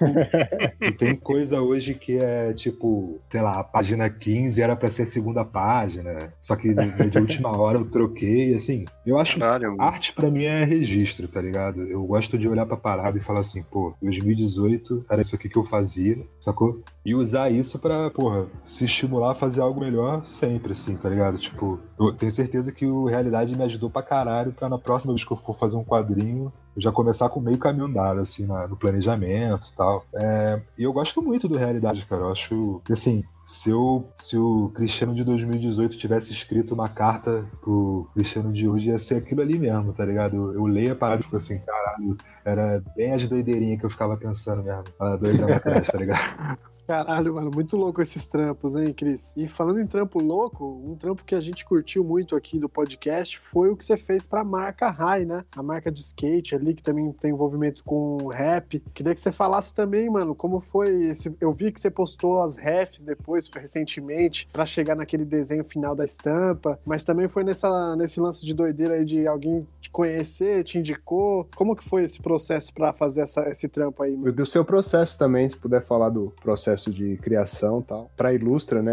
e tem (laughs) coisa hoje que é tipo, sei lá, a página 15 era pra ser a segunda página. Só que de última hora eu troquei, assim. Eu acho Caralho. arte pra mim é registro, tá ligado? Eu gosto de olhar pra parada e falar assim, pô, 2018 era isso aqui que eu fazia, sacou? E usar isso pra, porra, se estimular a fazer algo melhor sempre, assim, tá ligado? Tipo, eu tenho certeza que o Realidade me ajudou pra caralho pra na próxima vez que eu for fazer um quadrinho, eu já começar com meio caminho andado, assim, na- no planejamento e tal. É, e eu gosto muito do Realidade, cara. Eu acho assim, se, eu, se o Cristiano de 2018 tivesse escrito uma carta pro Cristiano de hoje, ia ser aquilo ali mesmo, tá ligado? Eu, eu leio a parada e fico assim, caralho, era bem as doideirinhas que eu ficava pensando mesmo, há dois anos atrás, tá ligado? (laughs) Caralho, mano, muito louco esses trampos, hein, Cris? E falando em trampo louco, um trampo que a gente curtiu muito aqui do podcast foi o que você fez pra marca Rai, né? A marca de skate ali, que também tem envolvimento com rap. Queria que você falasse também, mano, como foi esse. Eu vi que você postou as refs depois, recentemente, pra chegar naquele desenho final da estampa, mas também foi nessa, nesse lance de doideira aí de alguém te conhecer, te indicou. Como que foi esse processo pra fazer essa- esse trampo aí, mano? Do seu processo também, se puder falar do processo de criação tal. Pra Ilustra, né?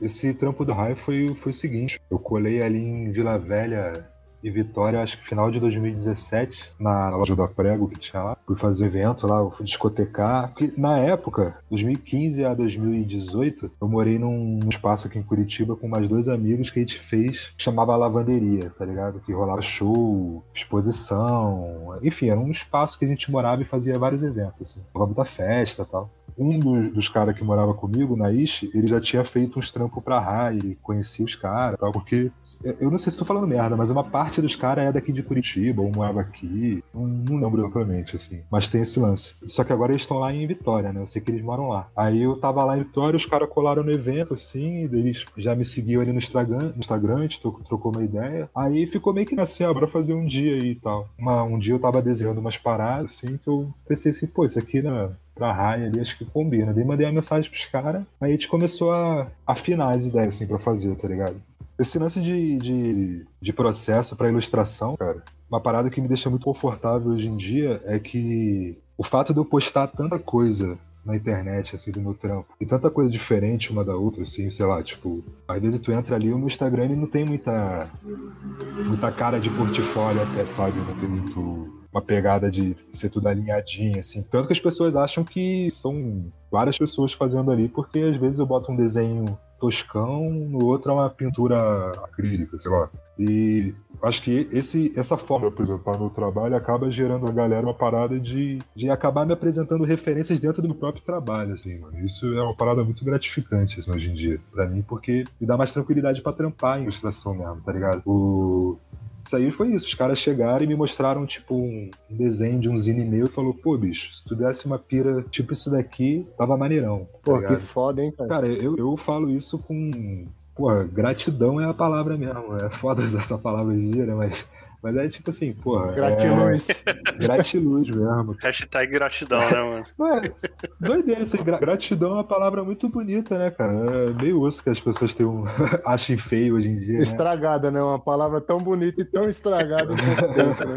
Esse trampo do Raio foi, foi o seguinte: eu colei ali em Vila Velha e Vitória, acho que final de 2017, na loja da Prego que tinha lá. Fui fazer evento lá, fui discotecar. Porque na época, 2015 a 2018, eu morei num espaço aqui em Curitiba com mais dois amigos que a gente fez, que chamava Lavanderia, tá ligado? Que rolava show, exposição, enfim, era um espaço que a gente morava e fazia vários eventos, assim. Rolava muita festa e tal um dos, dos caras que morava comigo, na Ishi, ele já tinha feito uns trampos pra Rai, conhecia os caras tal, porque eu não sei se tô falando merda, mas uma parte dos caras é daqui de Curitiba, ou morava aqui, não, não lembro exatamente, assim, mas tem esse lance. Só que agora eles estão lá em Vitória, né, eu sei que eles moram lá. Aí eu tava lá em Vitória, os caras colaram no evento, assim, eles já me seguiam ali no Instagram, no Instagram, a gente trocou, uma ideia, aí ficou meio que assim, ah, bora fazer um dia aí e tal. Uma, um dia eu tava desenhando umas paradas, assim, que eu pensei assim, pô, isso aqui, né, pra raia ali, acho que combina. Daí mandei uma mensagem pros caras, aí a gente começou a afinar as ideias, assim, pra fazer, tá ligado? Esse lance de, de, de processo pra ilustração, cara, uma parada que me deixa muito confortável hoje em dia é que o fato de eu postar tanta coisa na internet, assim, do meu trampo. E tanta coisa diferente uma da outra, assim, sei lá, tipo, às vezes tu entra ali, o meu Instagram ele não tem muita muita cara de portfólio até, sabe? Não tem muito uma pegada de ser tudo alinhadinho, assim. Tanto que as pessoas acham que são várias pessoas fazendo ali, porque às vezes eu boto um desenho toscão, no outro é uma pintura acrílica, sei lá. E acho que esse, essa forma de apresentar meu trabalho acaba gerando a galera uma parada de, de acabar me apresentando referências dentro do meu próprio trabalho, assim, mano. Isso é uma parada muito gratificante, assim, hoje em dia, pra mim, porque me dá mais tranquilidade pra trampar em ilustração mesmo, tá ligado? O, isso aí foi isso. Os caras chegaram e me mostraram, tipo, um desenho de um zine meu e falou, pô, bicho, se tu desse uma pira tipo isso daqui, tava maneirão. tá Pô, que ligado? foda, hein, cara? Cara, eu, eu falo isso com. Pô, gratidão é a palavra mesmo. É foda usar essa palavra gira, mas. Mas é tipo assim, porra. Gratiluz. É, (laughs) gratiluz mesmo. Hashtag gratidão, né, mano? (laughs) Ué, doideira, assim, gra- gratidão é uma palavra muito bonita, né, cara? É meio osso que as pessoas têm um... (laughs) achem feio hoje em dia. Né? Estragada, né? Uma palavra tão bonita e tão estragada tempo, né?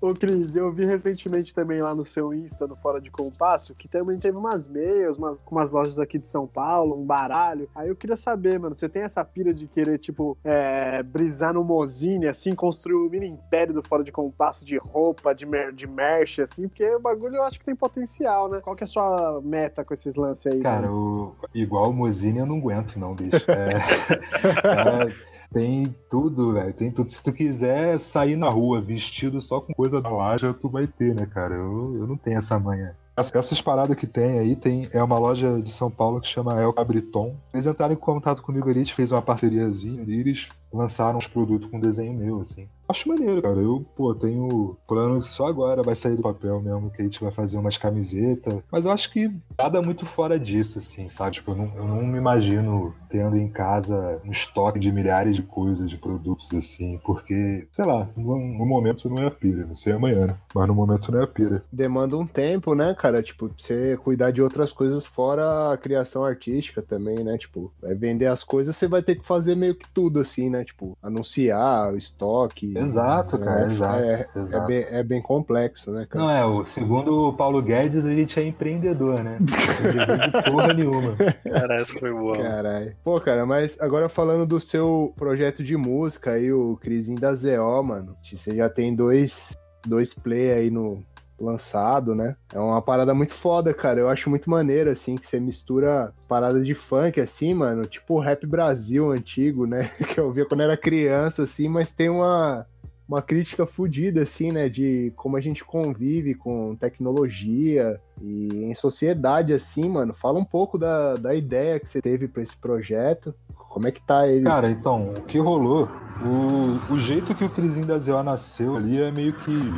Ô, Cris, eu vi recentemente também lá no seu Insta, no Fora de Compasso, que também teve umas meias, umas, umas lojas aqui de São Paulo, um baralho. Aí eu queria saber, mano, você tem essa pira de querer, tipo, é, brisar no Mozine, assim, construir o um mini império do Fora de Compasso de roupa, de, mer de merch, assim, porque o bagulho eu acho que tem potencial, né? Qual que é a sua meta com esses lances aí? Cara, o... igual o Mozine eu não aguento, não, bicho. É... (laughs) é... Tem tudo, velho. Tem tudo. Se tu quiser sair na rua vestido só com coisa da loja, tu vai ter, né, cara? Eu, eu não tenho essa manha. Essas paradas que tem aí, tem é uma loja de São Paulo que chama El Cabriton. Eles entraram em contato comigo ali, a gente fez uma parceriazinha e eles lançaram uns produtos com desenho meu, assim. Acho maneiro, cara. Eu, pô, tenho plano que só agora vai sair do papel mesmo, que a gente vai fazer umas camisetas. Mas eu acho que nada muito fora disso, assim, sabe? Tipo, eu não, eu não me imagino tendo em casa um estoque de milhares de coisas, de produtos, assim, porque, sei lá, no, no momento não é a pira, não sei amanhã, né? Mas no momento não é a pira. Demanda um tempo, né, cara? Tipo, você cuidar de outras coisas fora a criação artística também, né? Tipo, vai vender as coisas, você vai ter que fazer meio que tudo, assim, né? Tipo, anunciar o estoque, Exato, cara, é, exato. É, exato. É, bem, é bem complexo, né, cara? Não, é, o, segundo o Paulo Guedes, a gente é empreendedor, né? Empreendedor de porra nenhuma. (laughs) Cara, essa foi boa. Caralho. Pô, cara, mas agora falando do seu projeto de música aí, o Crisinho da ZO, mano. Você já tem dois, dois play aí no, lançado, né? É uma parada muito foda, cara. Eu acho muito maneiro, assim, que você mistura parada de funk, assim, mano, tipo o rap Brasil antigo, né? (laughs) Que eu via quando era criança, assim, mas tem uma, uma crítica fodida, assim, né? De como a gente convive com tecnologia e em sociedade, assim, mano. Fala um pouco da, da ideia que você teve para esse projeto. Como é que tá ele? Cara, então, o que rolou o, o jeito que o Crisinho da Zéu nasceu ali é meio que.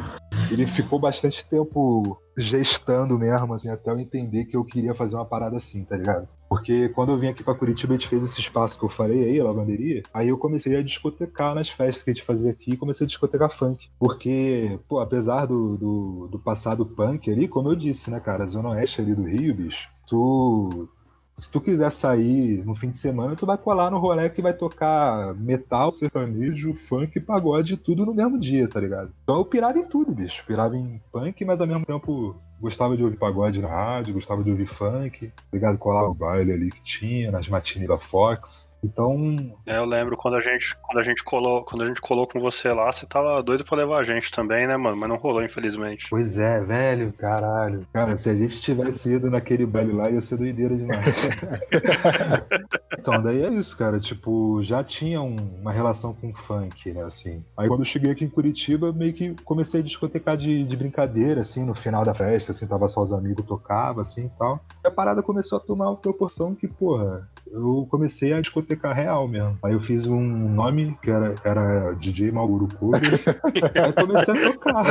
Ele ficou bastante tempo gestando mesmo, assim, até eu entender que eu queria fazer uma parada assim, tá ligado? Porque quando eu vim aqui pra Curitiba, a gente fez esse espaço que eu falei aí, a lavanderia, aí eu comecei a discotecar nas festas que a gente fazia aqui e comecei a discotecar funk. Porque, pô, apesar do, do, do passado punk ali, como eu disse, né, cara, a Zona Oeste ali do Rio, bicho, tu se tu quiser sair no fim de semana, tu vai colar no rolê que vai tocar metal, sertanejo, funk, pagode, tudo no mesmo dia, tá ligado? Então eu pirava em tudo, bicho. Pirava em punk, mas ao mesmo tempo gostava de ouvir pagode na rádio, gostava de ouvir funk, tá ligado? Colava o baile ali que tinha, nas matines da Fox. Então. É, eu lembro quando a gente, quando a gente colou, quando a gente colou com você lá, você tava doido pra levar a gente também, né, mano? Mas não rolou, infelizmente. Pois é, velho, caralho. Cara, se a gente tivesse ido naquele baile lá, ia ser doideira demais. (laughs) então, daí é isso, cara. Tipo, já tinha um, uma relação com funk, né, assim. Aí quando eu cheguei aqui em Curitiba, meio que comecei a discotecar de, de brincadeira, assim, no final da festa, assim, tava só os amigos, tocava, assim e tal. E a parada começou a tomar uma proporção que, porra, eu comecei a discotecar real mesmo. Aí eu fiz um nome que era, era DJ Malguru Cover. (laughs) aí comecei a tocar.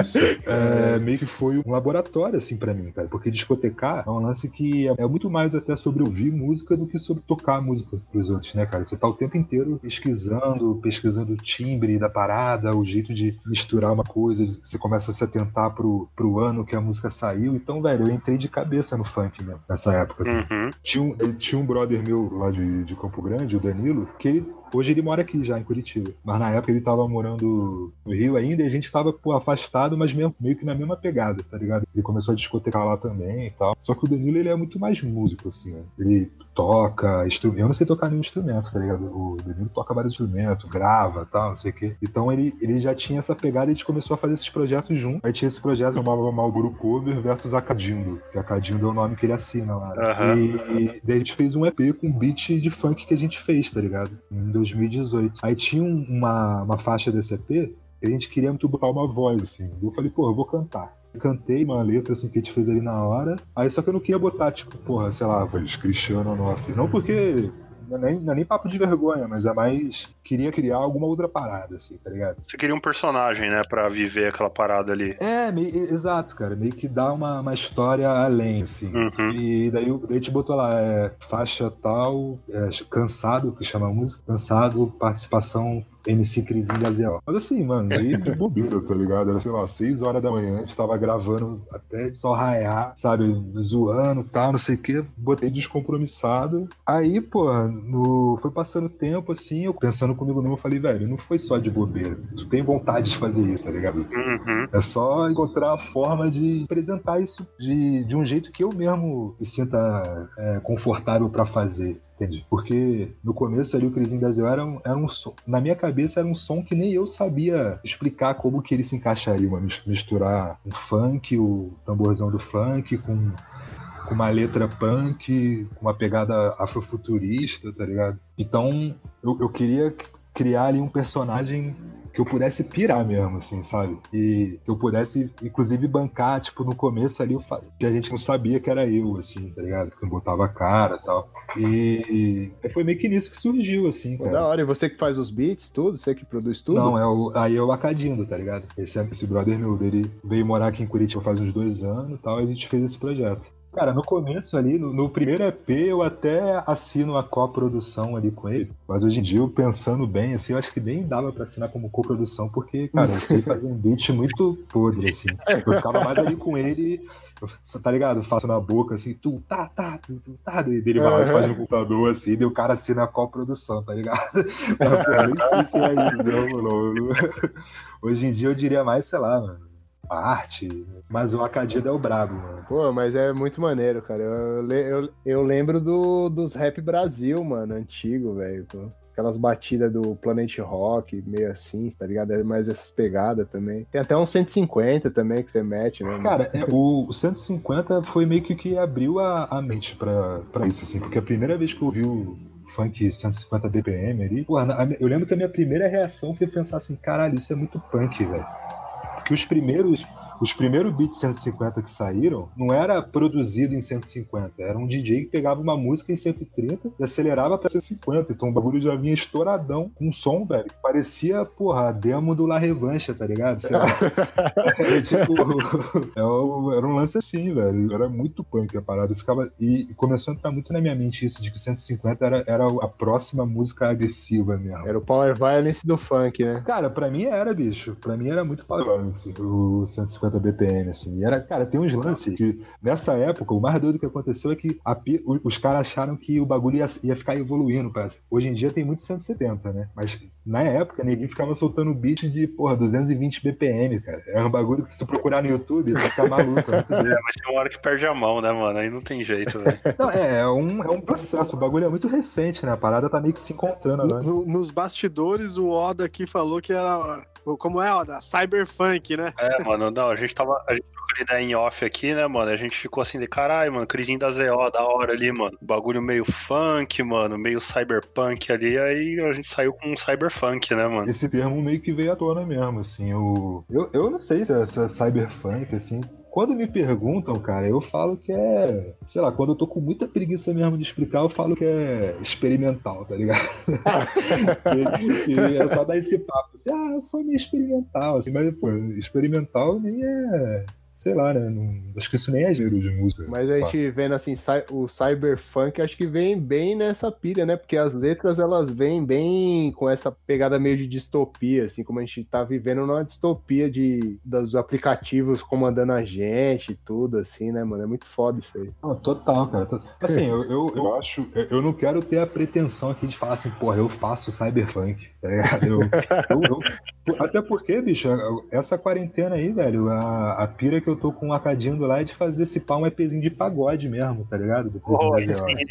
Isso. É, meio que foi um laboratório, assim, para mim, cara. Porque discotecar é um lance que é, é, muito mais até sobre ouvir música do que sobre tocar música pros outros, né, cara? Você tá o tempo inteiro pesquisando, pesquisando o timbre da parada, o jeito de misturar uma coisa, você começa a se atentar pro, pro ano que a música saiu. Então, velho, eu entrei de cabeça no funk mesmo, nessa época, assim. Uhum. Tinha um, tinha um brother meu lá de, de Campo Grande, o Danilo, que ele Hoje ele mora aqui já, em Curitiba. Mas na época ele tava morando no Rio ainda e a gente tava pô, afastado, mas mesmo, meio que na mesma pegada, tá ligado? Ele começou a discotecar lá também e tal. Só que o Danilo ele é muito mais músico, assim, né? Ele toca instrumento. Eu não sei tocar nenhum instrumento, tá ligado? O Danilo toca vários instrumentos, grava tal, não sei o quê. Então ele, ele já tinha essa pegada e a gente começou a fazer esses projetos juntos. Aí tinha esse projeto chamava Malboro Cover versus Acadindo, que Acadindo é o nome que ele assina lá. Uhum. E, daí a gente fez um EP com um beat de funk que a gente fez, tá ligado? Em 2018. Aí tinha uma, uma faixa desse EP que a gente queria muito botar uma voz, assim. Eu falei, pô, eu vou cantar. Cantei uma letra assim que a gente fez ali na hora. Aí só que eu não queria botar, tipo, porra, sei lá, voz Cristiano Onofre. Não porque não é, nem, não é nem papo de vergonha, mas é mais. Queria criar alguma outra parada, assim, tá ligado? Você queria um personagem, né, pra viver aquela parada ali. É, meio, exato, cara. Meio que dá uma, uma história além, assim. Uhum. E daí, daí a gente botou lá, é, faixa tal, é, cansado, que chama a música, cansado, participação MC Crisinho da Zé. Mas assim, mano, aí de bobeira, tá ligado? Era, sei lá, 6 horas da manhã, a gente tava gravando até só raiar, sabe? Zoando e tal, não sei o que. Botei descompromissado. Aí, pô, no... foi passando tempo, assim, eu pensando comigo mesmo, eu falei, velho, não foi só de bobeira. Tu tem vontade de fazer isso, tá ligado? Uhum. É só encontrar a forma de apresentar isso de, de um jeito que eu mesmo me sinta é, confortável para fazer. Entende? Porque no começo ali o Crisinho da era um, era um som. Na minha cabeça era um som que nem eu sabia explicar como que ele se encaixaria. Uma, misturar um funk, o tamborzão do funk, com, com uma letra punk, com uma pegada afrofuturista, tá ligado? Então eu, eu queria criar ali um personagem que eu pudesse pirar mesmo, assim, sabe? E que eu pudesse, inclusive, bancar, tipo, no começo ali, que a gente não sabia que era eu, assim, tá ligado? Que eu botava a cara e tal. E foi meio que nisso que surgiu, assim, cara. Da hora, e você que faz os beats, tudo? Você que produz tudo? Não, é o, aí é o Acadindo, tá ligado? Esse, esse brother meu, ele veio morar aqui em Curitiba faz uns dois anos e tal, e a gente fez esse projeto. Cara, no começo ali, no, no, primeiro EP, eu até assino a coprodução ali com ele. Mas hoje em dia, eu pensando bem, assim, eu acho que nem dava pra assinar como coprodução, porque, cara, eu sei fazer um beat muito podre, assim. Eu ficava mais ali com ele, eu, tá ligado? Faço na boca, assim, tu, tá, tá, tu, tu, tá. Dele vai lá e faz no computador, assim, e o cara assina a coprodução, tá ligado? (laughs) Mas, pô, nem sei se é isso, não, não. Hoje em dia, eu diria mais, sei lá, mano arte. Mas o Acadida é o brabo, mano. Pô, mas é muito maneiro, cara. Eu, eu, eu lembro do, dos Rap Brasil, mano, antigo, velho. Aquelas batidas do Planet Rock, meio assim, tá ligado? É mais essas pegadas também. Tem até uns 150 também que você mete, né? Cara, é, o 150 foi meio que que abriu a, a mente pra, pra isso, assim. Porque a primeira vez que eu vi o funk 150 BPM ali, pô, eu lembro que a minha primeira reação foi pensar assim, caralho, isso é muito punk, velho. Porque os primeiros os primeiros beats 150 que saíram não era produzido em 150, era um DJ que pegava uma música em 130 e acelerava pra 150. Então o bagulho já vinha estouradão, com um som, velho, que parecia, porra, a demo do La Revancha, tá ligado? (laughs) É, tipo, (laughs) é era um lance assim, velho. Era muito punk a parada. Eu ficava. E começou a entrar muito na minha mente isso de que 150 era, era a próxima música agressiva mesmo. Era o Power Violence do funk, né? Cara, pra mim era, bicho. Pra mim era muito Power Violence, o 150. 150 BPM, assim. E era, cara, tem uns lances que nessa época, o mais doido que aconteceu é que a, os caras acharam que o bagulho ia, ia ficar evoluindo. Parece. Hoje em dia tem muito 170, né? Mas na época, ninguém ficava soltando beat de, porra, 220 BPM, cara. É um bagulho que se tu procurar no YouTube, vai ficar maluco. É, muito é, mas tem uma hora que perde a mão, né, mano? Aí não tem jeito, velho. (laughs) Não, é, é um, é um processo. O bagulho é muito recente, né? A parada tá meio que se encontrando, né? No, nos bastidores, o Oda aqui falou que era como é, ó, da Cyberpunk, né? É, mano, não, a gente tava. A gente trocou ideia em off aqui, né, mano? A gente ficou assim de caralho, mano, crisinho da ZO, da hora ali, mano. Bagulho meio funk, mano, meio cyberpunk ali, aí a gente saiu com um cyberfunk, né, mano? Esse termo meio que veio à tona mesmo, assim. O... Eu, eu não sei se é, se é assim. Quando me perguntam, cara, eu falo que é. Sei lá, quando eu tô com muita preguiça mesmo de explicar, eu falo que é experimental, tá ligado? (laughs) e, e é só dar esse papo assim, ah, eu sou meio experimental, assim, mas, pô, experimental nem é sei lá, né? Não, acho que isso nem é gênero de música. Mas a gente vendo assim, o cyberpunk acho que vem bem nessa pilha, né? Porque as letras elas vêm bem com essa pegada meio de distopia, assim, como a gente tá vivendo numa distopia de, dos aplicativos comandando a gente e tudo, assim, né, mano? É muito foda isso aí. Ah, total, cara. Assim, eu, eu, eu, acho, eu não quero ter a pretensão aqui de falar assim, porra, eu faço cyberpunk, tá ligado? Eu, eu, até porque, bicho, essa quarentena aí, velho, a, a pira que eu tô com o Acadindo lá é de fazer esse pau um EPzinho de pagode mesmo, tá ligado? Depois oh, das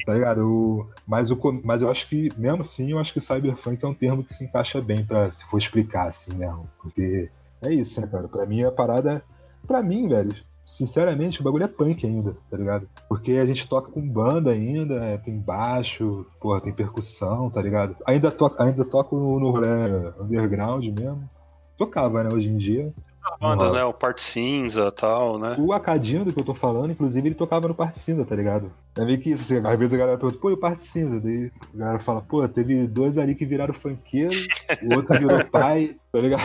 tá ligado? O, mas, o, mas eu acho que, mesmo assim, eu acho que cyberpunk é um termo que se encaixa bem pra se for explicar assim mesmo. Porque é isso, né, cara? Pra mim a parada. Pra mim, velho, sinceramente, o bagulho é punk ainda, tá ligado? Porque a gente toca com banda ainda, é, tem baixo, porra, tem percussão, tá ligado? Ainda, to ainda toco no, no rolê underground mesmo. Tocava, né, hoje em dia. Bandas, né? O Parte Cinza e tal, né? O Acadinho do que eu tô falando, inclusive, ele tocava no Parte Cinza, tá ligado? É meio que isso, assim, às vezes a galera pergunta, pô, e o Parte Cinza? Daí a galera fala, pô, teve dois ali que viraram funkeiro, o outro virou (laughs) pai, tá ligado?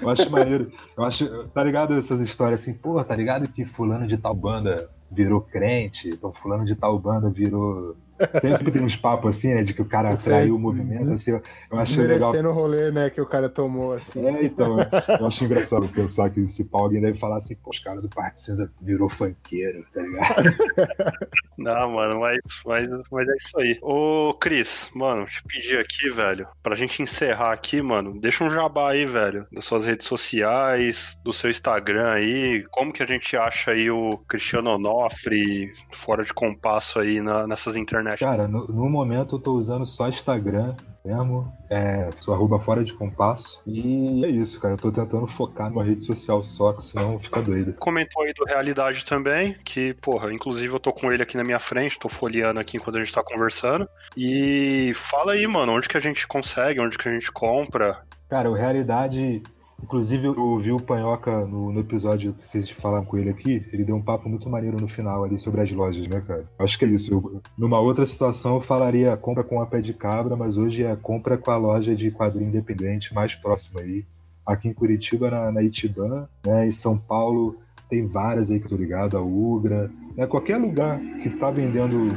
eu acho maneiro. Eu acho, tá ligado essas histórias assim, pô, tá ligado que fulano de tal banda virou crente, então fulano de tal banda virou Sempre tem uns papos assim, né? De que o cara atraiu o movimento, assim. Eu acho legal. o rolê, né, que o cara tomou, assim. É, então, eu acho engraçado pensar que se pau alguém deve falar assim, pô, os caras do Parte Cinza virou funkeiro, tá ligado? (laughs) Não, mano, mas, mas, mas é isso aí. Ô, Cris, mano, te pedir aqui, velho, pra gente encerrar aqui, mano, deixa um jabá aí, velho, das suas redes sociais, do seu Instagram aí, como que a gente acha aí o Cristiano Onofre fora de compasso aí na, nessas internet? Cara, no, no momento eu tô usando só Instagram mesmo. É, sou arroba fora de compasso. E é isso, cara. Eu tô tentando focar numa rede social só, que senão fica doido. Comentou aí do Realidade também, que, porra, inclusive eu tô com ele aqui na minha frente, tô folheando aqui enquanto a gente tá conversando. E fala aí, mano, onde que a gente consegue, onde que a gente compra. Cara, o Realidade Inclusive, eu ouvi o Panhoca no, no, episódio que vocês falaram com ele aqui. Ele deu um papo muito maneiro no final ali sobre as lojas, né, cara? Acho que é isso. Eu, numa outra situação, eu falaria compra com a pé de cabra, mas hoje é compra com a loja de quadrinho independente mais próxima aí. Aqui em Curitiba, na, na Itiban, né? Em São Paulo, tem várias aí que eu tô ligado, a Ugra. Né? Qualquer lugar que tá vendendo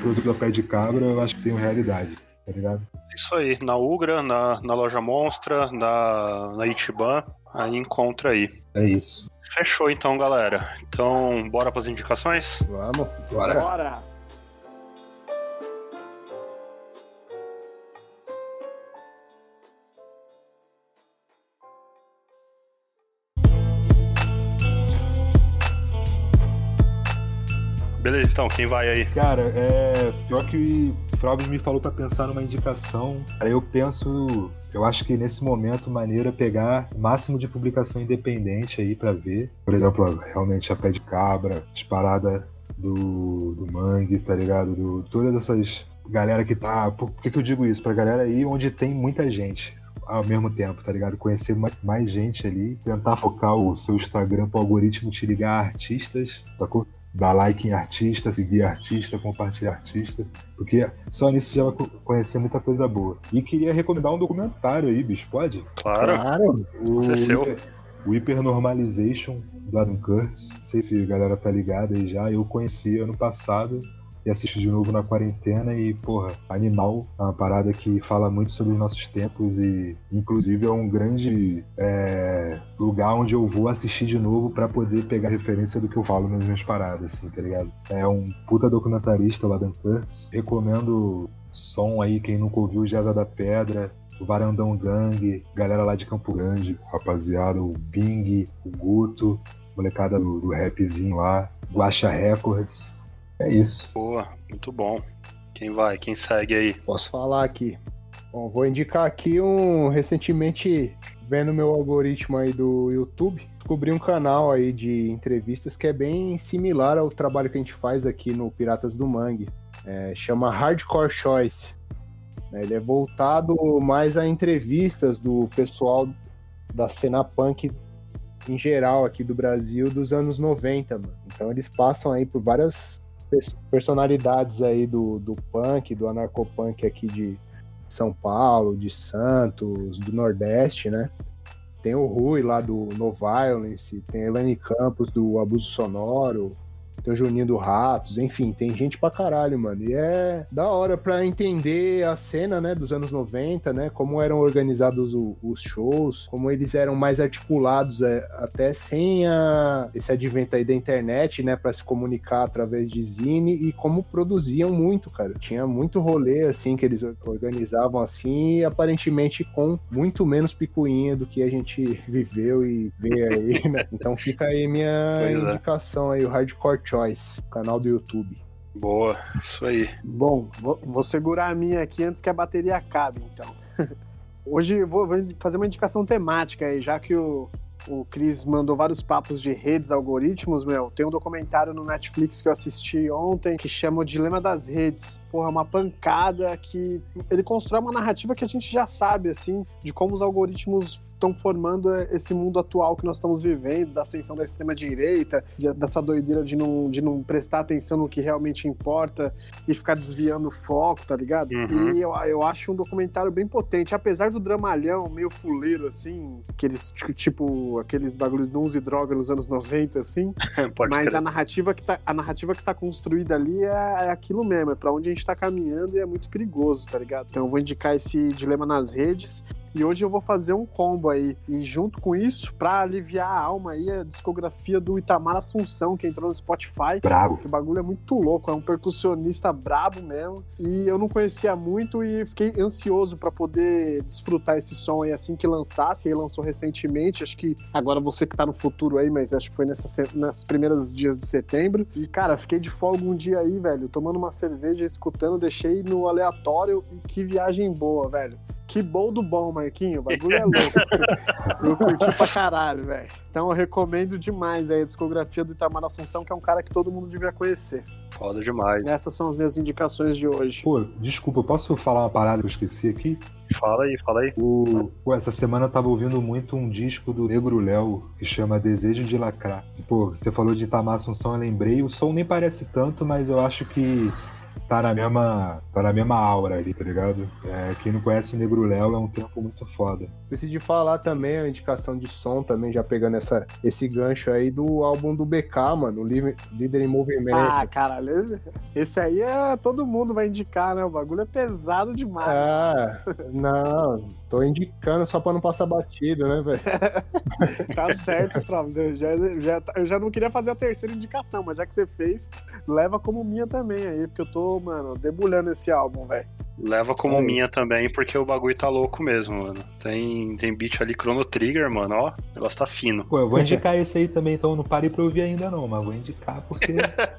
produto a pé de cabra, eu acho que tem uma realidade tá ligado? Isso aí, na Ugra, na, na loja Monstra, na, na Itiban, aí encontra aí. É isso. Fechou então, galera. Então, bora para as indicações? Vamos. Bora. bora. Beleza, então, quem vai aí? Cara, é. Pior que o Fraudes me falou para pensar numa indicação. Aí eu penso. Eu acho que nesse momento maneiro é pegar o máximo de publicação independente aí para ver. Por exemplo, realmente a Pé de Cabra, disparada do, do Mangue, tá ligado? Do, todas essas galera que tá. Por, que, que eu digo isso? Pra galera aí onde tem muita gente ao mesmo tempo, tá ligado? Conhecer mais, mais gente ali, tentar focar o seu Instagram pro algoritmo te ligar a artistas, sacou? Dar like em artista, seguir artista, compartilhar artista, porque só nisso já vai conhecer muita coisa boa. E queria recomendar um documentário aí, bicho, pode? Claro. claro. O, Você é seu. O Hypernormalization do Adam Curtis. Não sei se a galera tá ligada aí já. Eu conheci ano passado e assisti de novo na quarentena e, porra, Animal é uma parada que fala muito sobre os nossos tempos e, inclusive, é um grande é, lugar onde eu vou assistir de novo para poder pegar referência do que eu falo nas minhas paradas, assim, tá ligado? É um puta documentarista, o Adam Kurtz. Recomendo som aí, quem nunca ouviu Jazza da Pedra, o Varandão Gang, galera lá de Campo Grande, rapaziada, o Bing, o Guto, molecada do, do rapzinho lá, Guacha Records. É isso. Boa, muito bom. Quem vai? Quem segue aí? Posso falar aqui. Bom, vou indicar aqui um recentemente vendo meu algoritmo aí do YouTube, descobri um canal aí de entrevistas que é bem similar ao trabalho que a gente faz aqui no Piratas do Mangue. É, chama Hardcore Choice. Ele é voltado mais a entrevistas do pessoal da cena punk em geral aqui do Brasil dos anos 90, mano. Então eles passam aí por várias personalidades aí do, do punk, do anarcopunk aqui de São Paulo, de Santos, do Nordeste, né? Tem o Rui lá do No Violence, tem a Elane Campos do Abuso Sonoro, tem o Juninho do Ratos, enfim, tem gente pra caralho, mano. E é da hora pra entender a cena, né, dos anos 90, né, como eram organizados o, os shows, como eles eram mais articulados é, até sem a, esse advento aí da internet, né, pra se comunicar através de zine e como produziam muito, cara. Tinha muito rolê, assim, que eles organizavam assim e aparentemente com muito menos picuinha do que a gente (laughs) viveu e vê aí, né. Então fica aí minha pois é. indicação é. aí, o Hardcore Choice, canal do YouTube. Boa, isso aí. Bom, vou, vou segurar a minha aqui antes que a bateria acabe, então. (laughs) Hoje vou, vou fazer uma indicação temática aí, já que o, o Cris mandou vários papos de redes, algoritmos, meu. Tem um documentário no Netflix que eu assisti ontem que chama O Dilema das Redes. Porra, uma pancada que ele constrói uma narrativa que a gente já sabe, assim, de como os algoritmos estão formando esse mundo atual que nós estamos vivendo, da ascensão da extrema-direita, dessa doideira de não, de não prestar atenção no que realmente importa e ficar desviando o foco, tá ligado? Uhum. E eu, eu acho um documentário bem potente, apesar do dramalhão meio fuleiro, assim, aqueles, tipo, aqueles bagulho de e droga nos anos 90, assim, (laughs) mas a narrativa, que tá, a narrativa que tá construída ali é, é aquilo mesmo, é pra onde a gente gente tá caminhando e é muito perigoso, tá ligado? Então eu vou indicar esse Dilema nas Redes. E hoje eu vou fazer um combo aí. E junto com isso, pra aliviar a alma aí, a discografia do Itamar Assunção, que entrou no Spotify. Brabo. O bagulho é muito louco, é um percussionista brabo mesmo. E eu não conhecia muito e fiquei ansioso para poder desfrutar esse som aí assim que lançasse. Ele lançou recentemente, acho que agora você que tá no futuro aí, mas acho que foi nessa, nas primeiras dias de setembro. E cara, fiquei de folga um dia aí, velho, tomando uma cerveja, escutando, deixei no aleatório e que viagem boa, velho. Que bom do bom, Marquinho. O bagulho é louco. (laughs) eu curti pra caralho, velho. Então eu recomendo demais aí a discografia do Itamar Assunção, que é um cara que todo mundo devia conhecer. Foda demais. Essas são as minhas indicações de hoje. Pô, desculpa, eu posso falar uma parada que eu esqueci aqui? Fala aí, fala aí. O... Pô, essa semana eu tava ouvindo muito um disco do Negro Léo que chama Desejo de Lacrar. Pô, você falou de Itamar Assunção, eu lembrei. O som nem parece tanto, mas eu acho que tá na mesma, tá na mesma aura ali, tá ligado? É, quem não conhece o Negro Léo é um trampo muito foda. Esqueci de falar também a indicação de som também, já pegando essa, esse gancho aí do álbum do BK, mano, Líder em Movimento. Ah, caralho, esse aí é todo mundo vai indicar, né? O bagulho é pesado demais. Ah, não, tô indicando só pra não passar batido, né, velho? (laughs) tá certo, Flávio. Eu já, já, eu já não queria fazer a terceira indicação, mas já que você fez, leva como minha também aí, porque eu tô mano, debulhando esse álbum, velho. Leva como minha também, porque o bagulho tá louco mesmo, mano. Tem, tem beat ali Chrono Trigger, mano, ó. O negócio tá fino. Pô, eu vou indicar esse aí também, então não parei pra ouvir ainda não, mas vou indicar porque. (laughs)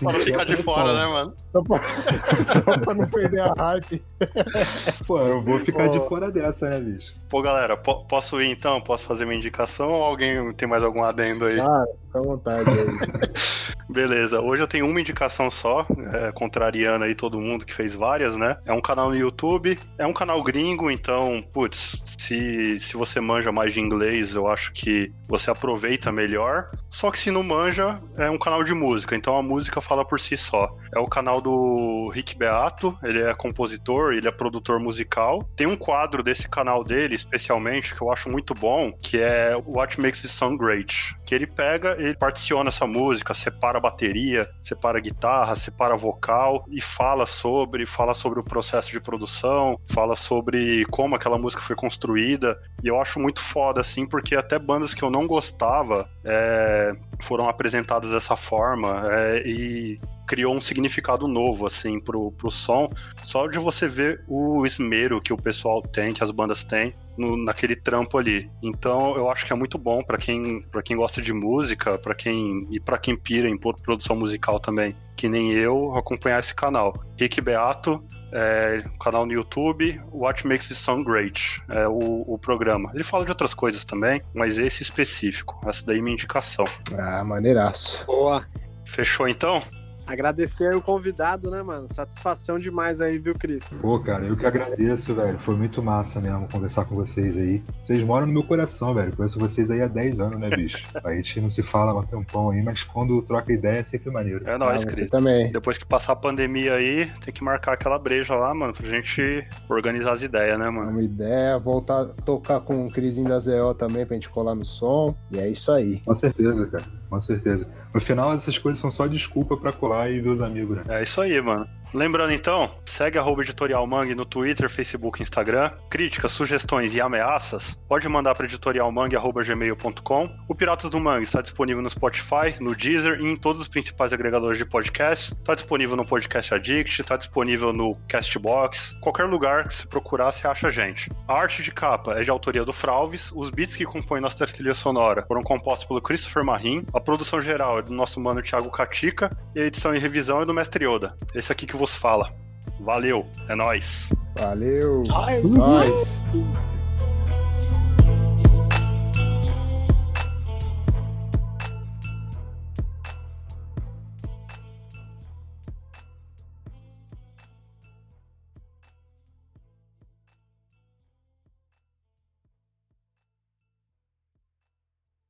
pra não ficar de fora, né, mano? Só pra, (laughs) só pra não perder a hype. (laughs) Pô, eu vou ficar Pô. de fora dessa, né, bicho? Pô, galera, po posso ir então? Posso fazer minha indicação ou alguém tem mais algum adendo aí? Ah, fica à vontade aí. Beleza, hoje eu tenho uma indicação só, é, contrariando aí todo mundo que fez várias, né? É um canal no YouTube, é um canal gringo, então, putz, se, se você manja mais de inglês, eu acho que você aproveita melhor. Só que se não manja, é um canal de música, então a música fala por si só. É o canal do Rick Beato, ele é compositor, ele é produtor musical. Tem um quadro desse canal dele, especialmente, que eu acho muito bom, que é What Makes the Song Great. Que ele pega, ele particiona essa música, separa a bateria, separa a guitarra, separa vocal e fala sobre, fala sobre o processo de produção, fala sobre como aquela música foi construída. E eu acho muito foda, assim, porque até bandas que eu não gostava é, foram apresentadas dessa forma é, e criou um significado novo, assim, pro, pro som, só de você ver o esmero que o pessoal tem, que as bandas têm, no, naquele trampo ali. Então eu acho que é muito bom para quem, pra quem gosta de música, para quem e para quem pira em produção musical também, que nem eu, acompanhar esse canal. Rick Beato, é, canal no YouTube, What Makes the Song Great, é o, o, programa. Ele fala de outras coisas também, mas esse específico. Essa daí é minha indicação. Ah, maneiraço. Boa. Fechou então? Agradecer o convidado, né, mano? Satisfação demais aí, viu, Cris? Pô, cara, eu que agradeço, velho. Foi muito massa mesmo conversar com vocês aí. Vocês moram no meu coração, velho. Conheço vocês aí há 10 anos, né, bicho? A gente não se fala há um tempão aí, mas quando troca ideia é sempre maneiro. É nóis, ah, Cris. também. Depois que passar a pandemia aí, tem que marcar aquela breja lá, mano, pra gente organizar as ideias, né, mano? Uma ideia, voltar a tocar com o Crisinho da ZO também pra gente colar no som. E é isso aí. Com certeza, cara. Com certeza. No final, essas coisas são só desculpa para colar e ver os amigos, né? É isso aí, mano. Lembrando então, segue arroba Editorial Mangue no Twitter, Facebook Instagram. Críticas, sugestões e ameaças, pode mandar para editorialmangue.gmail.com. O Piratas do Mangue está disponível no Spotify, no Deezer e em todos os principais agregadores de podcast. Está disponível no Podcast Addict, está disponível no Castbox. Qualquer lugar que se procurar, você acha a gente. A arte de capa é de autoria do Fralves. Os beats que compõem nossa trilha sonora foram compostos pelo Christopher Marim. A produção geral é do nosso mano Thiago Catica e a edição e revisão é do Mestre Yoda. Esse aqui que vos fala. Valeu, é nós. Valeu. Ai, nós.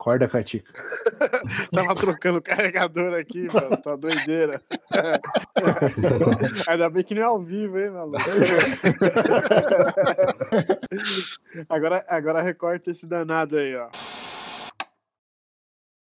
Acorda, Catica. (laughs) Tava trocando o carregador aqui, mano. Tá doideira. (laughs) Ainda bem que não é ao vivo, hein, maluco? (laughs) agora, agora recorta esse danado aí, ó.